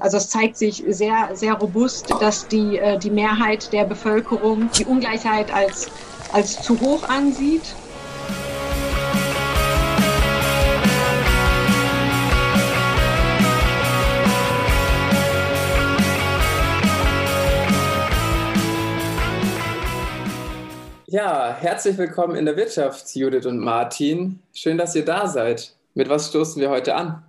Also es zeigt sich sehr, sehr robust, dass die, äh, die Mehrheit der Bevölkerung die Ungleichheit als, als zu hoch ansieht. Ja, herzlich willkommen in der Wirtschaft, Judith und Martin. Schön, dass ihr da seid. Mit was stoßen wir heute an?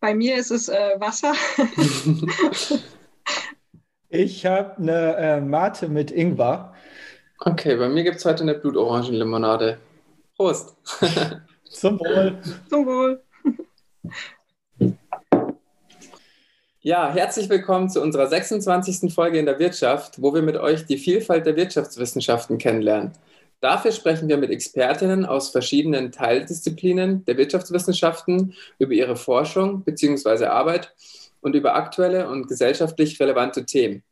Bei mir ist es äh, Wasser. ich habe eine äh, Mate mit Ingwer. Okay, bei mir gibt es heute eine Blutorangenlimonade. Prost. Zum Wohl. Zum Wohl. Ja, herzlich willkommen zu unserer 26. Folge in der Wirtschaft, wo wir mit euch die Vielfalt der Wirtschaftswissenschaften kennenlernen. Dafür sprechen wir mit Expertinnen aus verschiedenen Teildisziplinen der Wirtschaftswissenschaften über ihre Forschung bzw. Arbeit und über aktuelle und gesellschaftlich relevante Themen.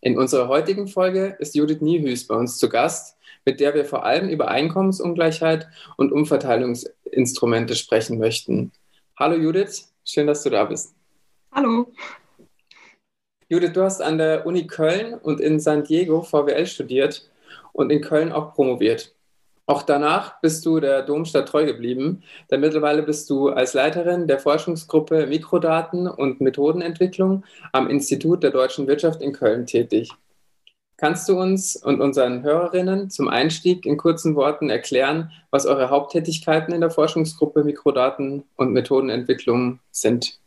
In unserer heutigen Folge ist Judith Niehüß bei uns zu Gast, mit der wir vor allem über Einkommensungleichheit und Umverteilungsinstrumente sprechen möchten. Hallo Judith, schön, dass du da bist. Hallo. Judith, du hast an der Uni Köln und in San Diego VWL studiert und in Köln auch promoviert. Auch danach bist du der Domstadt treu geblieben, denn mittlerweile bist du als Leiterin der Forschungsgruppe Mikrodaten und Methodenentwicklung am Institut der deutschen Wirtschaft in Köln tätig. Kannst du uns und unseren Hörerinnen zum Einstieg in kurzen Worten erklären, was eure Haupttätigkeiten in der Forschungsgruppe Mikrodaten und Methodenentwicklung sind?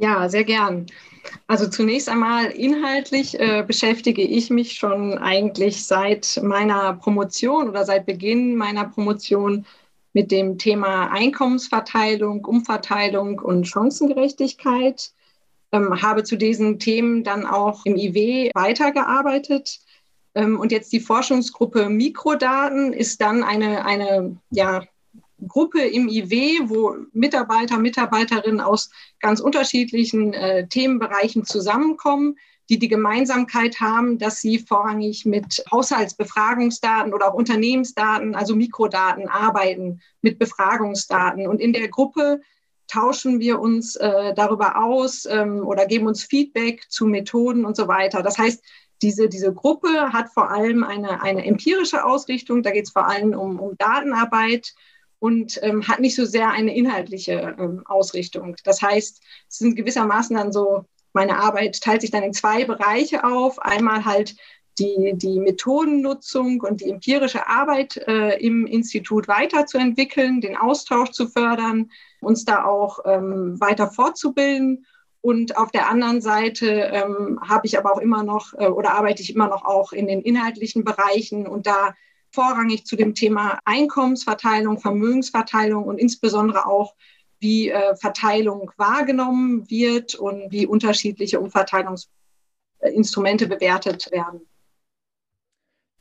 Ja, sehr gern. Also zunächst einmal inhaltlich äh, beschäftige ich mich schon eigentlich seit meiner Promotion oder seit Beginn meiner Promotion mit dem Thema Einkommensverteilung, Umverteilung und Chancengerechtigkeit. Ähm, habe zu diesen Themen dann auch im IW weitergearbeitet. Ähm, und jetzt die Forschungsgruppe Mikrodaten ist dann eine, eine ja, Gruppe im IW, wo Mitarbeiter, Mitarbeiterinnen aus ganz unterschiedlichen äh, Themenbereichen zusammenkommen, die die Gemeinsamkeit haben, dass sie vorrangig mit Haushaltsbefragungsdaten oder auch Unternehmensdaten, also Mikrodaten arbeiten, mit Befragungsdaten. Und in der Gruppe tauschen wir uns äh, darüber aus ähm, oder geben uns Feedback zu Methoden und so weiter. Das heißt, diese, diese Gruppe hat vor allem eine, eine empirische Ausrichtung. Da geht es vor allem um, um Datenarbeit und ähm, hat nicht so sehr eine inhaltliche ähm, Ausrichtung. Das heißt, es sind gewissermaßen dann so, meine Arbeit teilt sich dann in zwei Bereiche auf. Einmal halt die, die Methodennutzung und die empirische Arbeit äh, im Institut weiterzuentwickeln, den Austausch zu fördern, uns da auch ähm, weiter fortzubilden. Und auf der anderen Seite ähm, habe ich aber auch immer noch äh, oder arbeite ich immer noch auch in den inhaltlichen Bereichen und da vorrangig zu dem Thema Einkommensverteilung, Vermögensverteilung und insbesondere auch, wie äh, Verteilung wahrgenommen wird und wie unterschiedliche Umverteilungsinstrumente bewertet werden.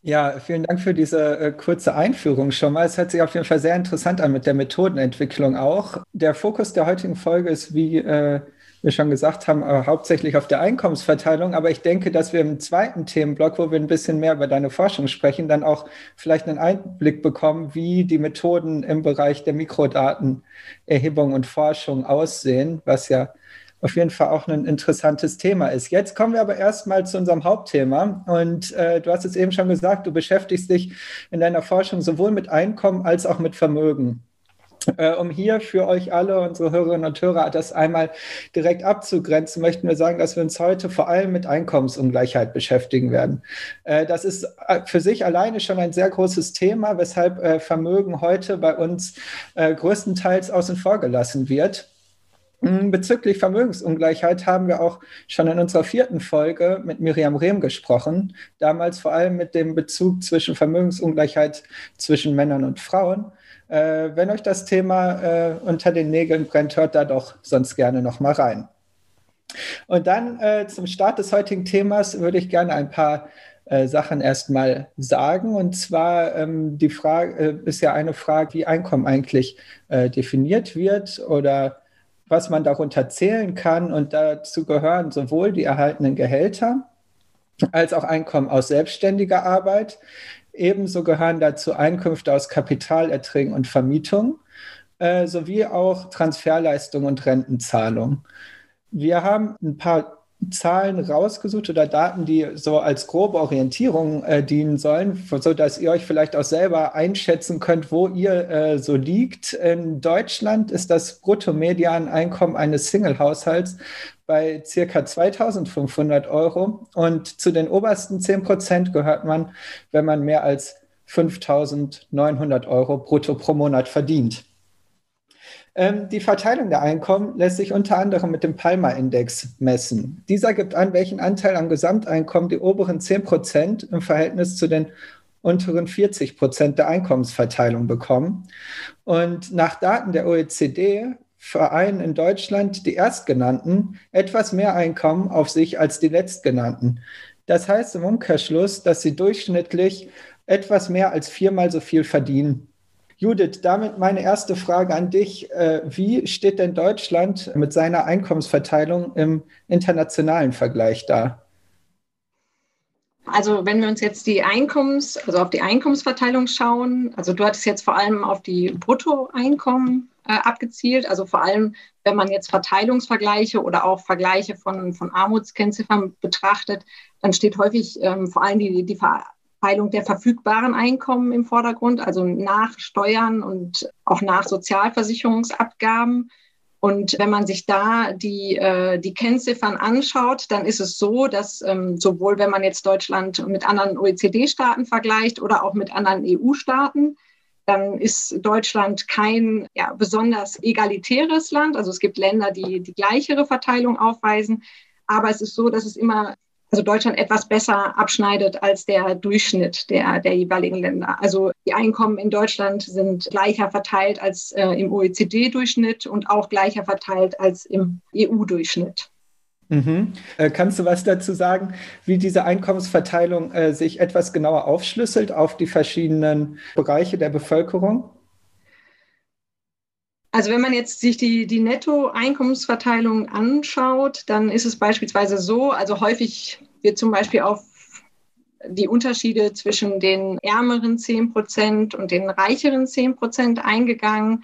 Ja, vielen Dank für diese äh, kurze Einführung schon mal. Es hört sich auf jeden Fall sehr interessant an mit der Methodenentwicklung auch. Der Fokus der heutigen Folge ist, wie äh, wir schon gesagt haben, äh, hauptsächlich auf der Einkommensverteilung. Aber ich denke, dass wir im zweiten Themenblock, wo wir ein bisschen mehr über deine Forschung sprechen, dann auch vielleicht einen Einblick bekommen, wie die Methoden im Bereich der Mikrodatenerhebung und Forschung aussehen, was ja auf jeden Fall auch ein interessantes Thema ist. Jetzt kommen wir aber erstmal zu unserem Hauptthema. Und äh, du hast es eben schon gesagt, du beschäftigst dich in deiner Forschung sowohl mit Einkommen als auch mit Vermögen. Äh, um hier für euch alle, unsere Hörerinnen und Hörer, das einmal direkt abzugrenzen, möchten wir sagen, dass wir uns heute vor allem mit Einkommensungleichheit beschäftigen werden. Äh, das ist äh, für sich alleine schon ein sehr großes Thema, weshalb äh, Vermögen heute bei uns äh, größtenteils außen vor gelassen wird. Hm, bezüglich Vermögensungleichheit haben wir auch schon in unserer vierten Folge mit Miriam Rehm gesprochen, damals vor allem mit dem Bezug zwischen Vermögensungleichheit zwischen Männern und Frauen. Äh, wenn euch das Thema äh, unter den Nägeln brennt, hört da doch sonst gerne noch mal rein. Und dann äh, zum Start des heutigen Themas würde ich gerne ein paar äh, Sachen erstmal sagen. Und zwar ähm, die Frage äh, ist ja eine Frage, wie Einkommen eigentlich äh, definiert wird oder was man darunter zählen kann. Und dazu gehören sowohl die erhaltenen Gehälter als auch Einkommen aus selbstständiger Arbet. Ebenso gehören dazu Einkünfte aus Kapitalerträgen und Vermietung äh, sowie auch Transferleistungen und Rentenzahlungen. Wir haben ein paar Zahlen rausgesucht oder Daten, die so als grobe Orientierung äh, dienen sollen, so dass ihr euch vielleicht auch selber einschätzen könnt, wo ihr äh, so liegt. In Deutschland ist das Bruttomedianeinkommen eines Single-Haushalts bei circa 2500 Euro und zu den obersten 10 Prozent gehört man, wenn man mehr als 5900 Euro brutto pro Monat verdient. Ähm, die Verteilung der Einkommen lässt sich unter anderem mit dem Palmer-Index messen. Dieser gibt an, welchen Anteil am Gesamteinkommen die oberen 10 Prozent im Verhältnis zu den unteren 40 Prozent der Einkommensverteilung bekommen. Und nach Daten der OECD vereinen in Deutschland die Erstgenannten etwas mehr Einkommen auf sich als die Letztgenannten. Das heißt im Umkehrschluss, dass sie durchschnittlich etwas mehr als viermal so viel verdienen Judith, damit meine erste Frage an dich. Äh, wie steht denn Deutschland mit seiner Einkommensverteilung im internationalen Vergleich da? Also wenn wir uns jetzt die Einkommens, also auf die Einkommensverteilung schauen, also du hattest jetzt vor allem auf die Bruttoeinkommen äh, abgezielt, also vor allem, wenn man jetzt Verteilungsvergleiche oder auch Vergleiche von, von Armutskennziffern betrachtet, dann steht häufig ähm, vor allem die, die Ver Teilung der verfügbaren Einkommen im Vordergrund, also nach Steuern und auch nach Sozialversicherungsabgaben. Und wenn man sich da die, äh, die Kennziffern anschaut, dann ist es so, dass ähm, sowohl wenn man jetzt Deutschland mit anderen OECD-Staaten vergleicht oder auch mit anderen EU-Staaten, dann ist Deutschland kein ja, besonders egalitäres Land. Also es gibt Länder, die die gleichere Verteilung aufweisen. Aber es ist so, dass es immer also Deutschland etwas besser abschneidet als der Durchschnitt der, der jeweiligen Länder. Also die Einkommen in Deutschland sind gleicher verteilt als äh, im OECD-Durchschnitt und auch gleicher verteilt als im EU-Durchschnitt. Mhm. Äh, kannst du was dazu sagen, wie diese Einkommensverteilung äh, sich etwas genauer aufschlüsselt auf die verschiedenen Bereiche der Bevölkerung? Also wenn man jetzt sich die, die Nettoeinkommensverteilung anschaut, dann ist es beispielsweise so, also häufig wird zum Beispiel auf die Unterschiede zwischen den ärmeren 10 Prozent und den reicheren 10 Prozent eingegangen.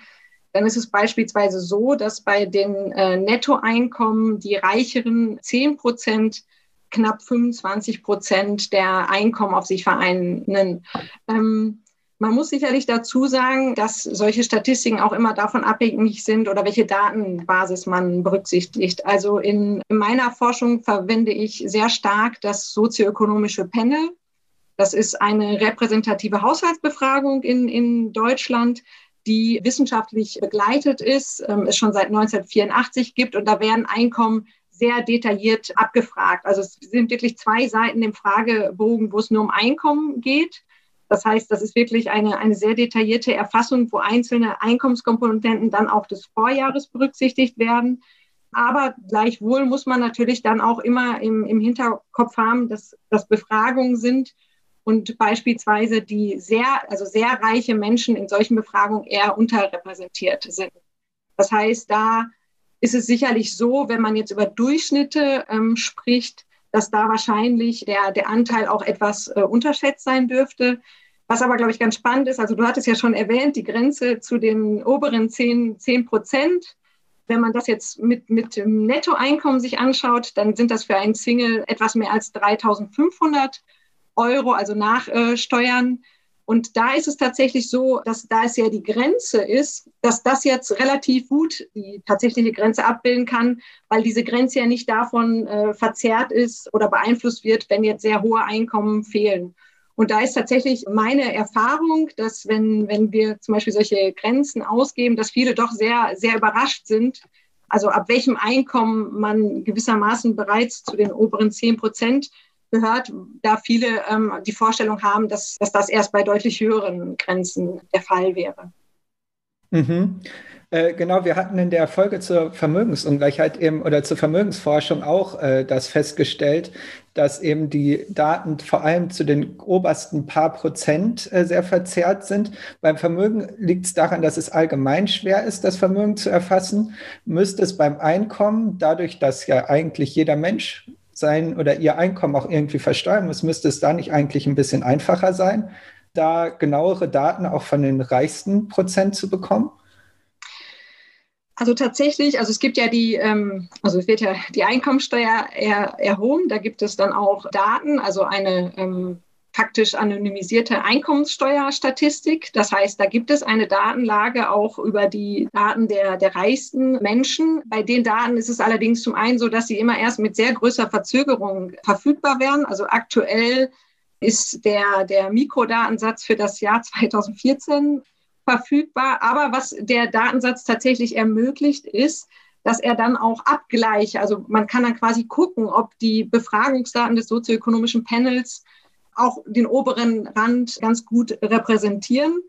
Dann ist es beispielsweise so, dass bei den äh, Nettoeinkommen die reicheren 10 Prozent knapp 25 Prozent der Einkommen auf sich vereinen. Ähm, man muss sicherlich dazu sagen, dass solche Statistiken auch immer davon abhängig sind oder welche Datenbasis man berücksichtigt. Also in, in meiner Forschung verwende ich sehr stark das sozioökonomische Panel. Das ist eine repräsentative Haushaltsbefragung in, in Deutschland, die wissenschaftlich begleitet ist, ähm, es schon seit 1984 gibt und da werden Einkommen sehr detailliert abgefragt. Also es sind wirklich zwei Seiten im Fragebogen, wo es nur um Einkommen geht. Das heißt, das ist wirklich eine, eine sehr detaillierte Erfassung, wo einzelne Einkommenskomponenten dann auch des Vorjahres berücksichtigt werden. Aber gleichwohl muss man natürlich dann auch immer im, im Hinterkopf haben, dass das Befragungen sind und beispielsweise die sehr, also sehr reiche Menschen in solchen Befragungen eher unterrepräsentiert sind. Das heißt, da ist es sicherlich so, wenn man jetzt über Durchschnitte ähm, spricht, dass da wahrscheinlich der, der Anteil auch etwas äh, unterschätzt sein dürfte. Was aber, glaube ich, ganz spannend ist, also du hattest ja schon erwähnt, die Grenze zu den oberen 10, 10 Prozent. Wenn man das jetzt mit, mit Nettoeinkommen sich anschaut, dann sind das für einen Single etwas mehr als 3500 Euro, also nach äh, Steuern. Und da ist es tatsächlich so, dass da es ja die Grenze ist, dass das jetzt relativ gut die tatsächliche Grenze abbilden kann, weil diese Grenze ja nicht davon äh, verzerrt ist oder beeinflusst wird, wenn jetzt sehr hohe Einkommen fehlen. Und da ist tatsächlich meine Erfahrung, dass wenn, wenn wir zum Beispiel solche Grenzen ausgeben, dass viele doch sehr, sehr überrascht sind, also ab welchem Einkommen man gewissermaßen bereits zu den oberen 10 Prozent gehört, da viele ähm, die Vorstellung haben, dass, dass das erst bei deutlich höheren Grenzen der Fall wäre. Mhm. Äh, genau, wir hatten in der Folge zur Vermögensungleichheit eben oder zur Vermögensforschung auch äh, das festgestellt, dass eben die Daten vor allem zu den obersten paar Prozent äh, sehr verzerrt sind. Beim Vermögen liegt es daran, dass es allgemein schwer ist, das Vermögen zu erfassen. Müsste es beim Einkommen, dadurch, dass ja eigentlich jeder Mensch sein oder ihr Einkommen auch irgendwie versteuern muss, müsste es da nicht eigentlich ein bisschen einfacher sein, da genauere Daten auch von den reichsten Prozent zu bekommen? Also tatsächlich, also es gibt ja die, ähm, also es wird ja die Einkommensteuer er, erhoben, da gibt es dann auch Daten, also eine ähm, faktisch anonymisierte Einkommenssteuerstatistik. Das heißt, da gibt es eine Datenlage auch über die Daten der, der reichsten Menschen. Bei den Daten ist es allerdings zum einen so, dass sie immer erst mit sehr größer Verzögerung verfügbar werden. Also aktuell ist der, der Mikrodatensatz für das Jahr 2014 verfügbar. Aber was der Datensatz tatsächlich ermöglicht, ist, dass er dann auch abgleicht. Also man kann dann quasi gucken, ob die Befragungsdaten des sozioökonomischen Panels auch den oberen Rand ganz gut repräsentieren.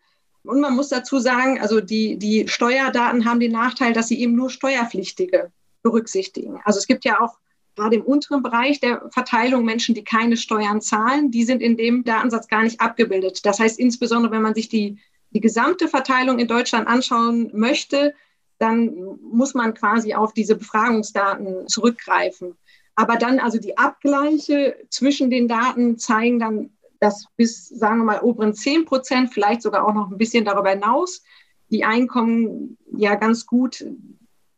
Und man muss dazu sagen, also die, die Steuerdaten haben den Nachteil, dass sie eben nur Steuerpflichtige berücksichtigen. Also es gibt ja auch gerade im unteren Bereich der Verteilung Menschen, die keine Steuern zahlen, die sind in dem Datensatz gar nicht abgebildet. Das heißt, insbesondere wenn man sich die, die gesamte Verteilung in Deutschland anschauen möchte, dann muss man quasi auf diese Befragungsdaten zurückgreifen. Aber dann also die Abgleiche zwischen den Daten zeigen dann, dass bis, sagen wir mal, oberen 10 Prozent, vielleicht sogar auch noch ein bisschen darüber hinaus, die Einkommen ja ganz gut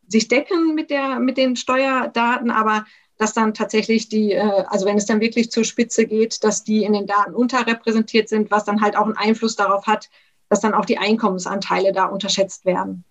sich decken mit, der, mit den Steuerdaten, aber dass dann tatsächlich die, äh, also wenn es dann wirklich zur Spitze geht, dass die in den Daten unterrepräsentiert sind, was dann halt auch einen Einfluss darauf hat, dass dann auch die Einkommensanteile da unterschätzt werden.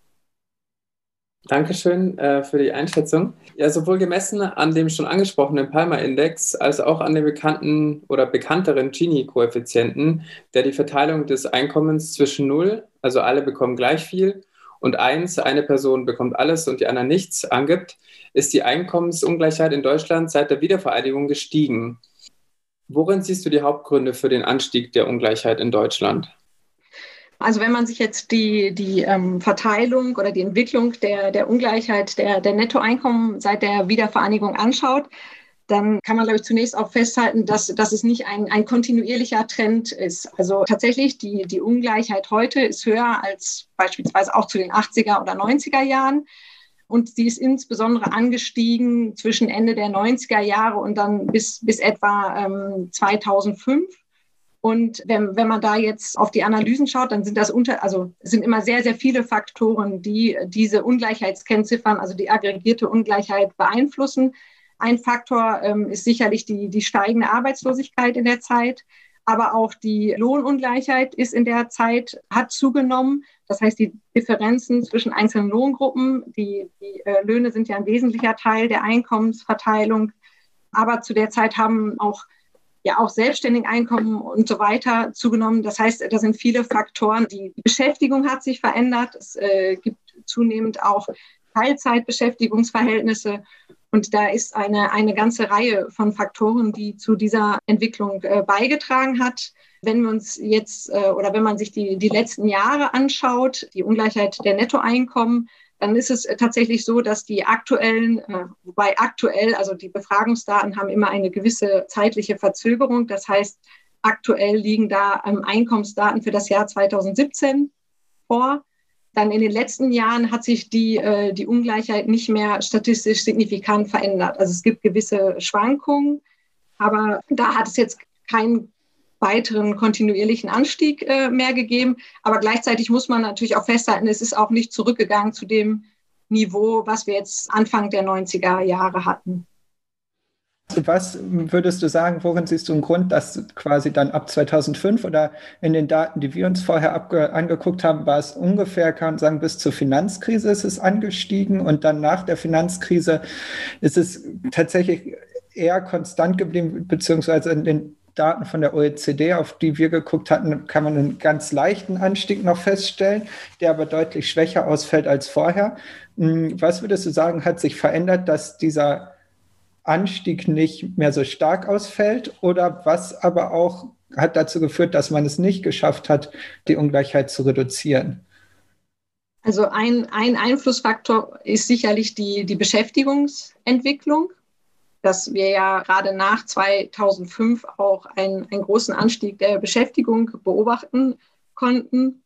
Dankeschön äh, für die Einschätzung. Ja, sowohl gemessen an dem schon angesprochenen Palmer-Index als auch an dem bekannten oder bekannteren Gini-Koeffizienten, der die Verteilung des Einkommens zwischen 0, also alle bekommen gleich viel, und 1, eine Person bekommt alles und die anderen nichts, angibt, ist die Einkommensungleichheit in Deutschland seit der Wiedervereinigung gestiegen. Worin siehst du die Hauptgründe für den Anstieg der Ungleichheit in Deutschland? Also wenn man sich jetzt die, die ähm, Verteilung oder die Entwicklung der, der Ungleichheit der, der Nettoeinkommen seit der Wiedervereinigung anschaut, dann kann man, glaube ich, zunächst auch festhalten, dass, dass es nicht ein, ein kontinuierlicher Trend ist. Also tatsächlich, die, die Ungleichheit heute ist höher als beispielsweise auch zu den 80er oder 90er Jahren. Und sie ist insbesondere angestiegen zwischen Ende der 90er Jahre und dann bis, bis etwa ähm, 2005. Und wenn, wenn man da jetzt auf die Analysen schaut, dann sind das unter, also sind immer sehr, sehr viele Faktoren, die diese Ungleichheitskennziffern, also die aggregierte Ungleichheit beeinflussen. Ein Faktor ähm, ist sicherlich die, die steigende Arbeitslosigkeit in der Zeit, aber auch die Lohnungleichheit ist in der Zeit, hat zugenommen. Das heißt, die Differenzen zwischen einzelnen Lohngruppen, die, die äh, Löhne sind ja ein wesentlicher Teil der Einkommensverteilung. Aber zu der Zeit haben auch ja auch Selbstständigeneinkommen und so weiter zugenommen. Das heißt, da sind viele Faktoren. Die Beschäftigung hat sich verändert. Es äh, gibt zunehmend auch Teilzeitbeschäftigungsverhältnisse. Und da ist eine, eine ganze Reihe von Faktoren, die zu dieser Entwicklung äh, beigetragen hat. Wenn wir uns jetzt äh, oder wenn man sich die, die letzten Jahre anschaut, die Ungleichheit der Nettoeinkommen, dann ist es tatsächlich so, dass die aktuellen, äh, wobei aktuell, also die Befragungsdaten haben immer eine gewisse zeitliche Verzögerung. Das heißt, aktuell liegen da ähm, Einkommensdaten für das Jahr 2017 vor. Dann in den letzten Jahren hat sich die, äh, die Ungleichheit nicht mehr statistisch signifikant verändert. Also es gibt gewisse Schwankungen, aber da hat es jetzt keinen weiteren kontinuierlichen Anstieg äh, mehr gegeben. Aber gleichzeitig muss man natürlich auch festhalten, es ist auch nicht zurückgegangen zu dem Niveau, was wir jetzt Anfang der 90er Jahre hatten. Was würdest du sagen, worin siehst du einen Grund, dass quasi dann ab 2005 oder in den Daten, die wir uns vorher angeguckt haben, war es ungefähr, kann man sagen, bis zur Finanzkrise ist es angestiegen und dann nach der Finanzkrise ist es tatsächlich eher konstant geblieben, beziehungsweise in den Daten von der OECD, auf die wir geguckt hatten, kann man einen ganz leichten Anstieg noch feststellen, der aber deutlich schwächer ausfällt als vorher. Hm, was würdest du sagen, hat sich verändert, dass dieser Anstieg nicht mehr so stark ausfällt oder was aber auch hat dazu geführt, dass man es nicht geschafft hat, die Ungleichheit zu reduzieren? Also ein, ein Einflussfaktor ist sicherlich die, die Beschäftigungsentwicklung, dass wir ja gerade nach 2005 auch einen, einen großen Anstieg der Beschäftigung beobachten konnten.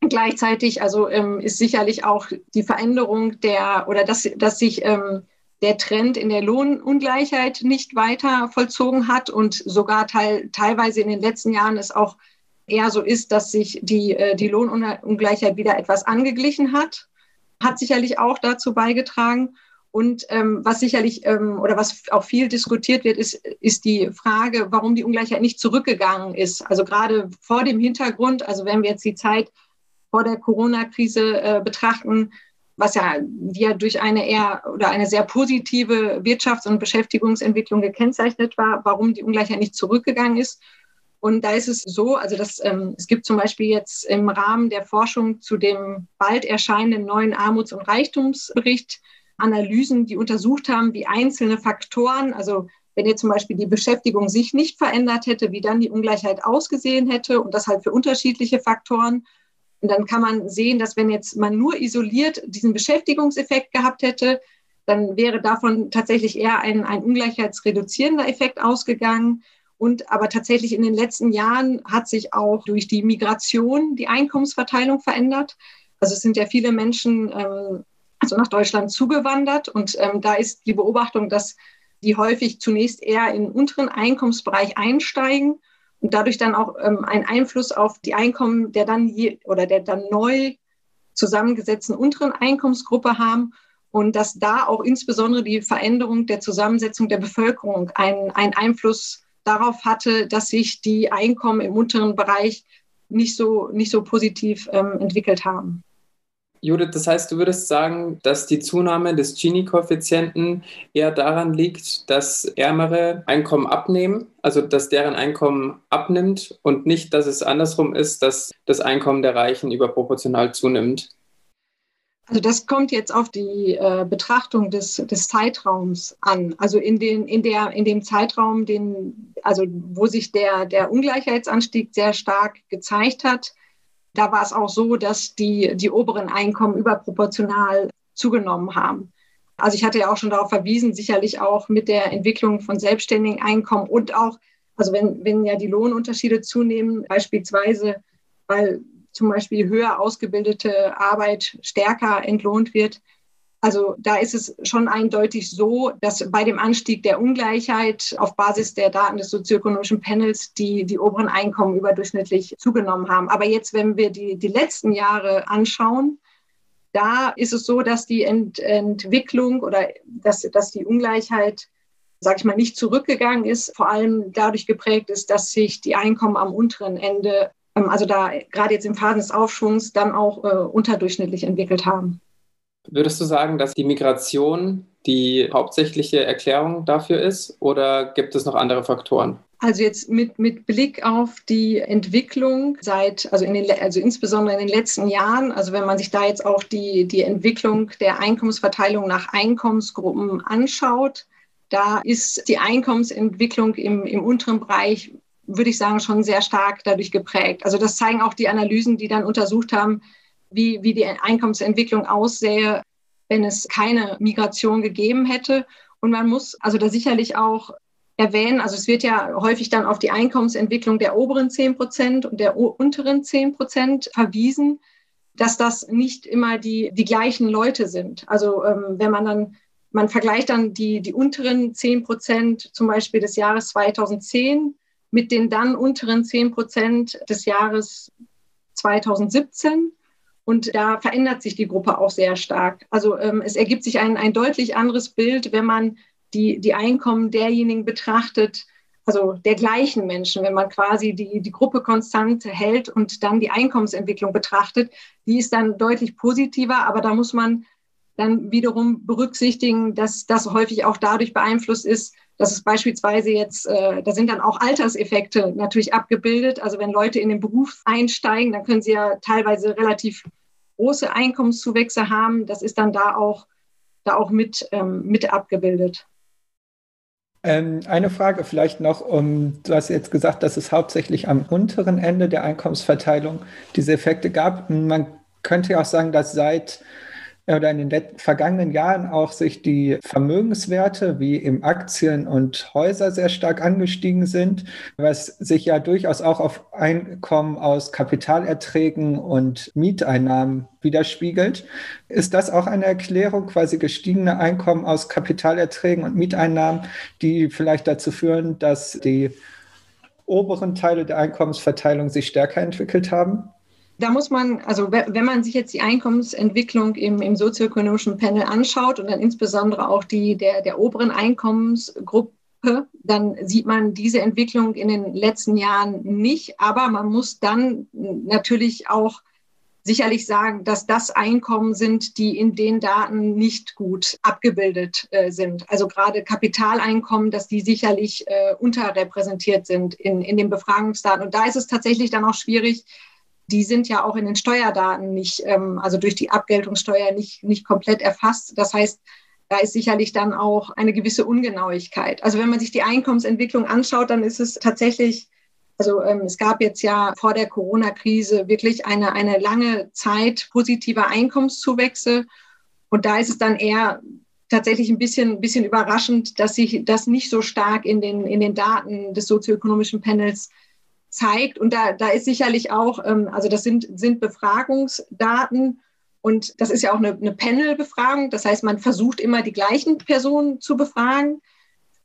Gleichzeitig also ähm, ist sicherlich auch die Veränderung der oder dass, dass sich ähm, der Trend in der Lohnungleichheit nicht weiter vollzogen hat und sogar teil, teilweise in den letzten Jahren es auch eher so ist, dass sich die, äh, die Lohnungleichheit wieder etwas angeglichen hat. hat sicherlich auch dazu beigetragen. Und ähm, was sicherlich ähm, oder was auch viel diskutiert wird, ist, ist die Frage, warum die Ungleichheit nicht zurückgegangen ist. Also gerade vor dem Hintergrund, also wenn wir jetzt die Zeit vor der Corona-Krise äh, betrachten, was ja, die ja durch eine eher oder eine sehr positive Wirtschafts- und Beschäftigungsentwicklung gekennzeichnet war, warum die Ungleichheit nicht zurückgegangen ist. Und da ist es so, also dass, ähm, es gibt zum Beispiel jetzt im Rahmen der Forschung zu dem bald erscheinenden neuen Armuts- und Reichtumsbericht Analysen, die untersucht haben, wie einzelne Faktoren, also wenn jetzt zum Beispiel die Beschäftigung sich nicht verändert hätte, wie dann die Ungleichheit ausgesehen hätte und das halt für unterschiedliche Faktoren. Und dann kann man sehen, dass wenn jetzt man nur isoliert diesen Beschäftigungseffekt gehabt hätte, dann wäre davon tatsächlich eher ein, ein ungleichheitsreduzierender Effekt ausgegangen. Und aber tatsächlich in den letzten Jahren hat sich auch durch die Migration die Einkommensverteilung verändert. Also es sind ja viele Menschen ähm, also nach Deutschland zugewandert und ähm, da ist die Beobachtung, dass die häufig zunächst eher in den unteren Einkommensbereich einsteigen und dadurch dann auch ähm, einen Einfluss auf die Einkommen der dann je, oder der dann neu zusammengesetzten unteren Einkommensgruppe haben und dass da auch insbesondere die Veränderung der Zusammensetzung der Bevölkerung einen, einen Einfluss darauf hatte, dass sich die Einkommen im unteren Bereich nicht so, nicht so positiv ähm, entwickelt haben. Judith, das heißt, du würdest sagen, dass die Zunahme des Gini-Koeffizienten eher daran liegt, dass ärmere Einkommen abnehmen, also dass deren Einkommen abnimmt und nicht, dass es andersrum ist, dass das Einkommen der Reichen überproportional zunimmt. Also das kommt jetzt auf die äh, Betrachtung des, des Zeitraums an. Also in, den, in, der, in dem Zeitraum, den, also wo sich der, der Ungleichheitsanstieg sehr stark gezeigt hat, da war es auch so, dass die, die oberen Einkommen überproportional zugenommen haben. Also ich hatte ja auch schon darauf verwiesen, sicherlich auch mit der Entwicklung von selbstständigen Einkommen und auch, also wenn, wenn ja die Lohnunterschiede zunehmen, beispielsweise, weil zum Beispiel höher ausgebildete Arbeit stärker entlohnt wird. Also da ist es schon eindeutig so, dass bei dem Anstieg der Ungleichheit auf Basis der Daten des sozioökonomischen Panels die, die oberen Einkommen überdurchschnittlich zugenommen haben. Aber jetzt, wenn wir die, die letzten Jahre anschauen, da ist es so, dass die Ent, Entwicklung oder dass, dass die Ungleichheit, sage ich mal, nicht zurückgegangen ist, vor allem dadurch geprägt ist, dass sich die Einkommen am unteren Ende ähm, also da gerade jetzt im Phasen des Aufschwungs dann auch äh, unterdurchschnittlich entwickelt haben. Würdest du sagen, dass die Migration die hauptsächliche Erklärung dafür ist oder gibt es noch andere Faktoren? Also jetzt mit, mit Blick auf die Entwicklung seit, also, in den, also insbesondere in den letzten Jahren, also wenn man sich da jetzt auch die, die Entwicklung der Einkommensverteilung nach Einkommensgruppen anschaut, da ist die Einkommensentwicklung im, im unteren Bereich würde ich sagen, schon sehr stark dadurch geprägt. Also das zeigen auch die Analysen, die dann untersucht haben, wie, wie die Einkommensentwicklung aussähe, wenn es keine Migration gegeben hätte. Und man muss also da sicherlich auch erwähnen, also es wird ja häufig dann auf die Einkommensentwicklung der oberen 10 Prozent und der unteren 10 Prozent verwiesen, dass das nicht immer die, die gleichen Leute sind. Also ähm, wenn man dann, man vergleicht dann die, die unteren 10 Prozent zum Beispiel des Jahres 2010 mit den dann unteren 10 Prozent des Jahres 2017. Und da verändert sich die Gruppe auch sehr stark. Also ähm, es ergibt sich ein, ein deutlich anderes Bild, wenn man die, die Einkommen derjenigen betrachtet, also der gleichen Menschen, wenn man quasi die, die Gruppe konstant hält und dann die Einkommensentwicklung betrachtet, die ist dann deutlich positiver, aber da muss man dann wiederum berücksichtigen, dass das häufig auch dadurch beeinflusst ist, dass es beispielsweise jetzt, äh, da sind dann auch Alterseffekte natürlich abgebildet. Also wenn Leute in den Beruf einsteigen, dann können sie ja teilweise relativ große Einkommenszuwächse haben. Das ist dann da auch, da auch mit, ähm, mit abgebildet. Ähm, eine Frage vielleicht noch, um, du hast jetzt gesagt, dass es hauptsächlich am unteren Ende der Einkommensverteilung diese Effekte gab. Man könnte ja auch sagen, dass seit oder in den vergangenen Jahren auch sich die Vermögenswerte wie im Aktien und Häuser sehr stark angestiegen sind, was sich ja durchaus auch auf Einkommen aus Kapitalerträgen und Mieteinnahmen widerspiegelt. Ist das auch eine Erklärung, quasi gestiegene Einkommen aus Kapitalerträgen und Mieteinnahmen, die vielleicht dazu führen, dass die oberen Teile der Einkommensverteilung sich stärker entwickelt haben? Da muss man, also wenn man sich jetzt die Einkommensentwicklung im, im sozioökonomischen Panel anschaut und dann insbesondere auch die der, der oberen Einkommensgruppe, dann sieht man diese Entwicklung in den letzten Jahren nicht. Aber man muss dann natürlich auch sicherlich sagen, dass das Einkommen sind, die in den Daten nicht gut abgebildet äh, sind. Also gerade Kapitaleinkommen, dass die sicherlich äh, unterrepräsentiert sind in, in den Befragungsdaten. Und da ist es tatsächlich dann auch schwierig, die sind ja auch in den Steuerdaten nicht, ähm, also durch die Abgeltungssteuer nicht, nicht komplett erfasst. Das heißt, da ist sicherlich dann auch eine gewisse Ungenauigkeit. Also wenn man sich die Einkommensentwicklung anschaut, dann ist es tatsächlich also ähm, es gab jetzt ja vor der Corona-Krise wirklich eine, eine lange Zeit positiver Einkommenszuwächse. Und da ist es dann eher tatsächlich ein bisschen, bisschen überraschend, dass sich das nicht so stark in den, in den Daten des sozioökonomischen Panels zeigt. Und da, da ist sicherlich auch, ähm, also das sind, sind Befragungsdaten und das ist ja auch eine, eine Panel-Befragung. Das heißt, man versucht immer die gleichen Personen zu befragen.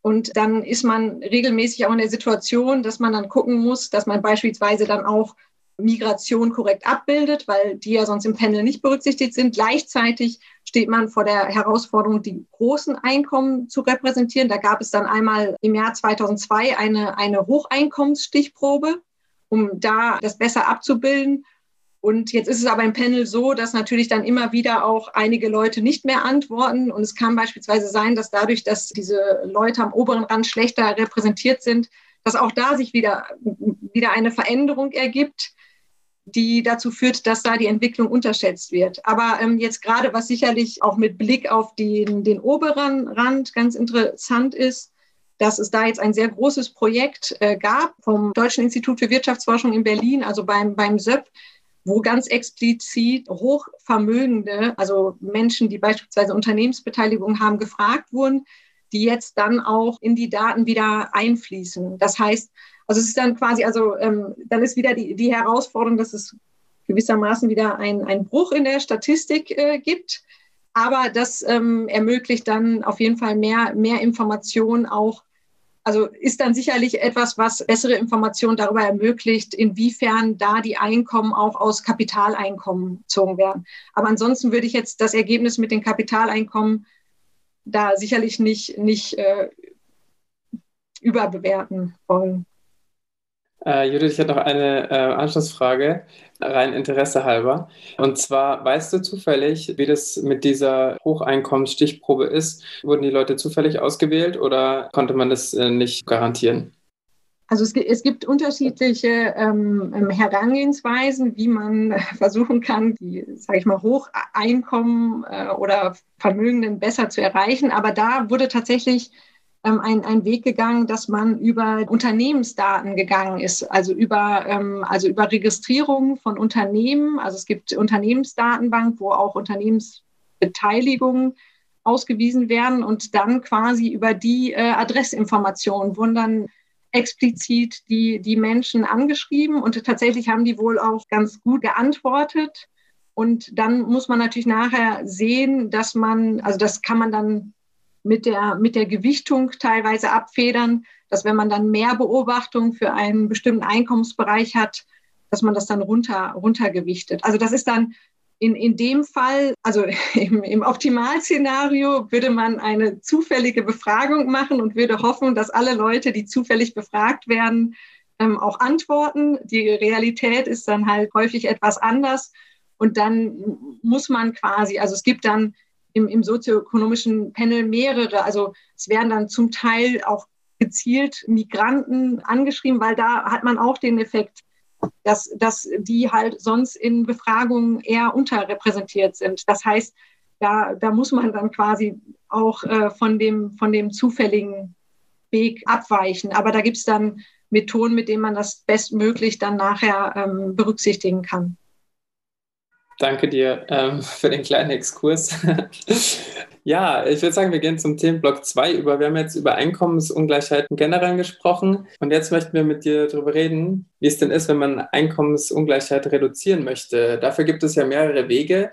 Und dann ist man regelmäßig auch in der Situation, dass man dann gucken muss, dass man beispielsweise dann auch Migration korrekt abbildet, weil die ja sonst im Panel nicht berücksichtigt sind. Gleichzeitig steht man vor der Herausforderung, die großen Einkommen zu repräsentieren. Da gab es dann einmal im Jahr 2002 eine, eine Hocheinkommensstichprobe, um da das besser abzubilden. Und jetzt ist es aber im Panel so, dass natürlich dann immer wieder auch einige Leute nicht mehr antworten. Und es kann beispielsweise sein, dass dadurch, dass diese Leute am oberen Rand schlechter repräsentiert sind, dass auch da sich wieder, wieder eine Veränderung ergibt, die dazu führt, dass da die Entwicklung unterschätzt wird. Aber ähm, jetzt gerade, was sicherlich auch mit Blick auf den, den oberen Rand ganz interessant ist, dass es da jetzt ein sehr großes Projekt äh, gab vom Deutschen Institut für Wirtschaftsforschung in Berlin, also beim, beim SÖP, wo ganz explizit Hochvermögende, also Menschen, die beispielsweise Unternehmensbeteiligung haben, gefragt wurden, die jetzt dann auch in die Daten wieder einfließen. Das heißt, also es ist dann quasi, also ähm, dann ist wieder die, die Herausforderung, dass es gewissermaßen wieder ein, ein Bruch in der Statistik äh, gibt. Aber das ähm, ermöglicht dann auf jeden Fall mehr, mehr Informationen auch also ist dann sicherlich etwas, was bessere Informationen darüber ermöglicht, inwiefern da die Einkommen auch aus Kapitaleinkommen gezogen werden. Aber ansonsten würde ich jetzt das Ergebnis mit den Kapitaleinkommen da sicherlich nicht, nicht äh, überbewerten wollen. Äh, Judith, ich hätte noch eine äh, Anschlussfrage, rein Interesse halber. Und zwar, weißt du zufällig, wie das mit dieser Hocheinkommensstichprobe ist? Wurden die Leute zufällig ausgewählt oder konnte man das äh, nicht garantieren? Also es, es gibt unterschiedliche ähm, ähm Herangehensweisen, wie man versuchen kann, die, sage ich mal, Hocheinkommen äh, oder Vermögenden besser zu erreichen. Aber da wurde tatsächlich ähm, ein, ein Weg gegangen, dass man über Unternehmensdaten gegangen ist, also über, ähm, also über Registrierung von Unternehmen. Also es gibt Unternehmensdatenbank, wo auch Unternehmensbeteiligungen ausgewiesen werden und dann quasi über die äh, Adressinformationen wurden dann explizit die, die Menschen angeschrieben und tatsächlich haben die wohl auch ganz gut geantwortet. Und dann muss man natürlich nachher sehen, dass man, also das kann man dann mit der, mit der Gewichtung teilweise abfedern, dass wenn man dann mehr Beobachtung für einen bestimmten Einkommensbereich hat, dass man das dann runter, runtergewichtet. Also das ist dann in, in dem Fall, also im, im Optimalszenario würde man eine zufällige Befragung machen und würde hoffen, dass alle Leute, die zufällig befragt werden, ähm, auch antworten. Die Realität ist dann halt häufig etwas anders. Und dann muss man quasi, also es gibt dann im, im sozioökonomischen Panel mehrere. Also es werden dann zum Teil auch gezielt Migranten angeschrieben, weil da hat man auch den Effekt, dass, dass die halt sonst in Befragungen eher unterrepräsentiert sind. Das heißt, da, da muss man dann quasi auch äh, von, dem, von dem zufälligen Weg abweichen. Aber da gibt es dann Methoden, mit denen man das bestmöglich dann nachher ähm, berücksichtigen kann. Danke dir ähm, für den kleinen Exkurs. ja, ich würde sagen, wir gehen zum Themenblock 2 über. Wir haben jetzt über Einkommensungleichheiten generell gesprochen und jetzt möchten wir mit dir darüber reden, wie es denn ist, wenn man Einkommensungleichheit reduzieren möchte. Dafür gibt es ja mehrere Wege.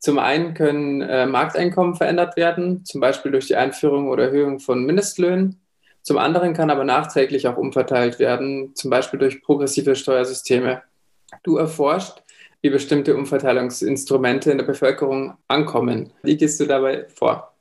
Zum einen können äh, Markteinkommen verändert werden, zum Beispiel durch die Einführung oder Erhöhung von Mindestlöhnen. Zum anderen kann aber nachträglich auch umverteilt werden, zum Beispiel durch progressive Steuersysteme. Du erforscht wie bestimmte Umverteilungsinstrumente in der Bevölkerung ankommen. Wie gehst du dabei vor?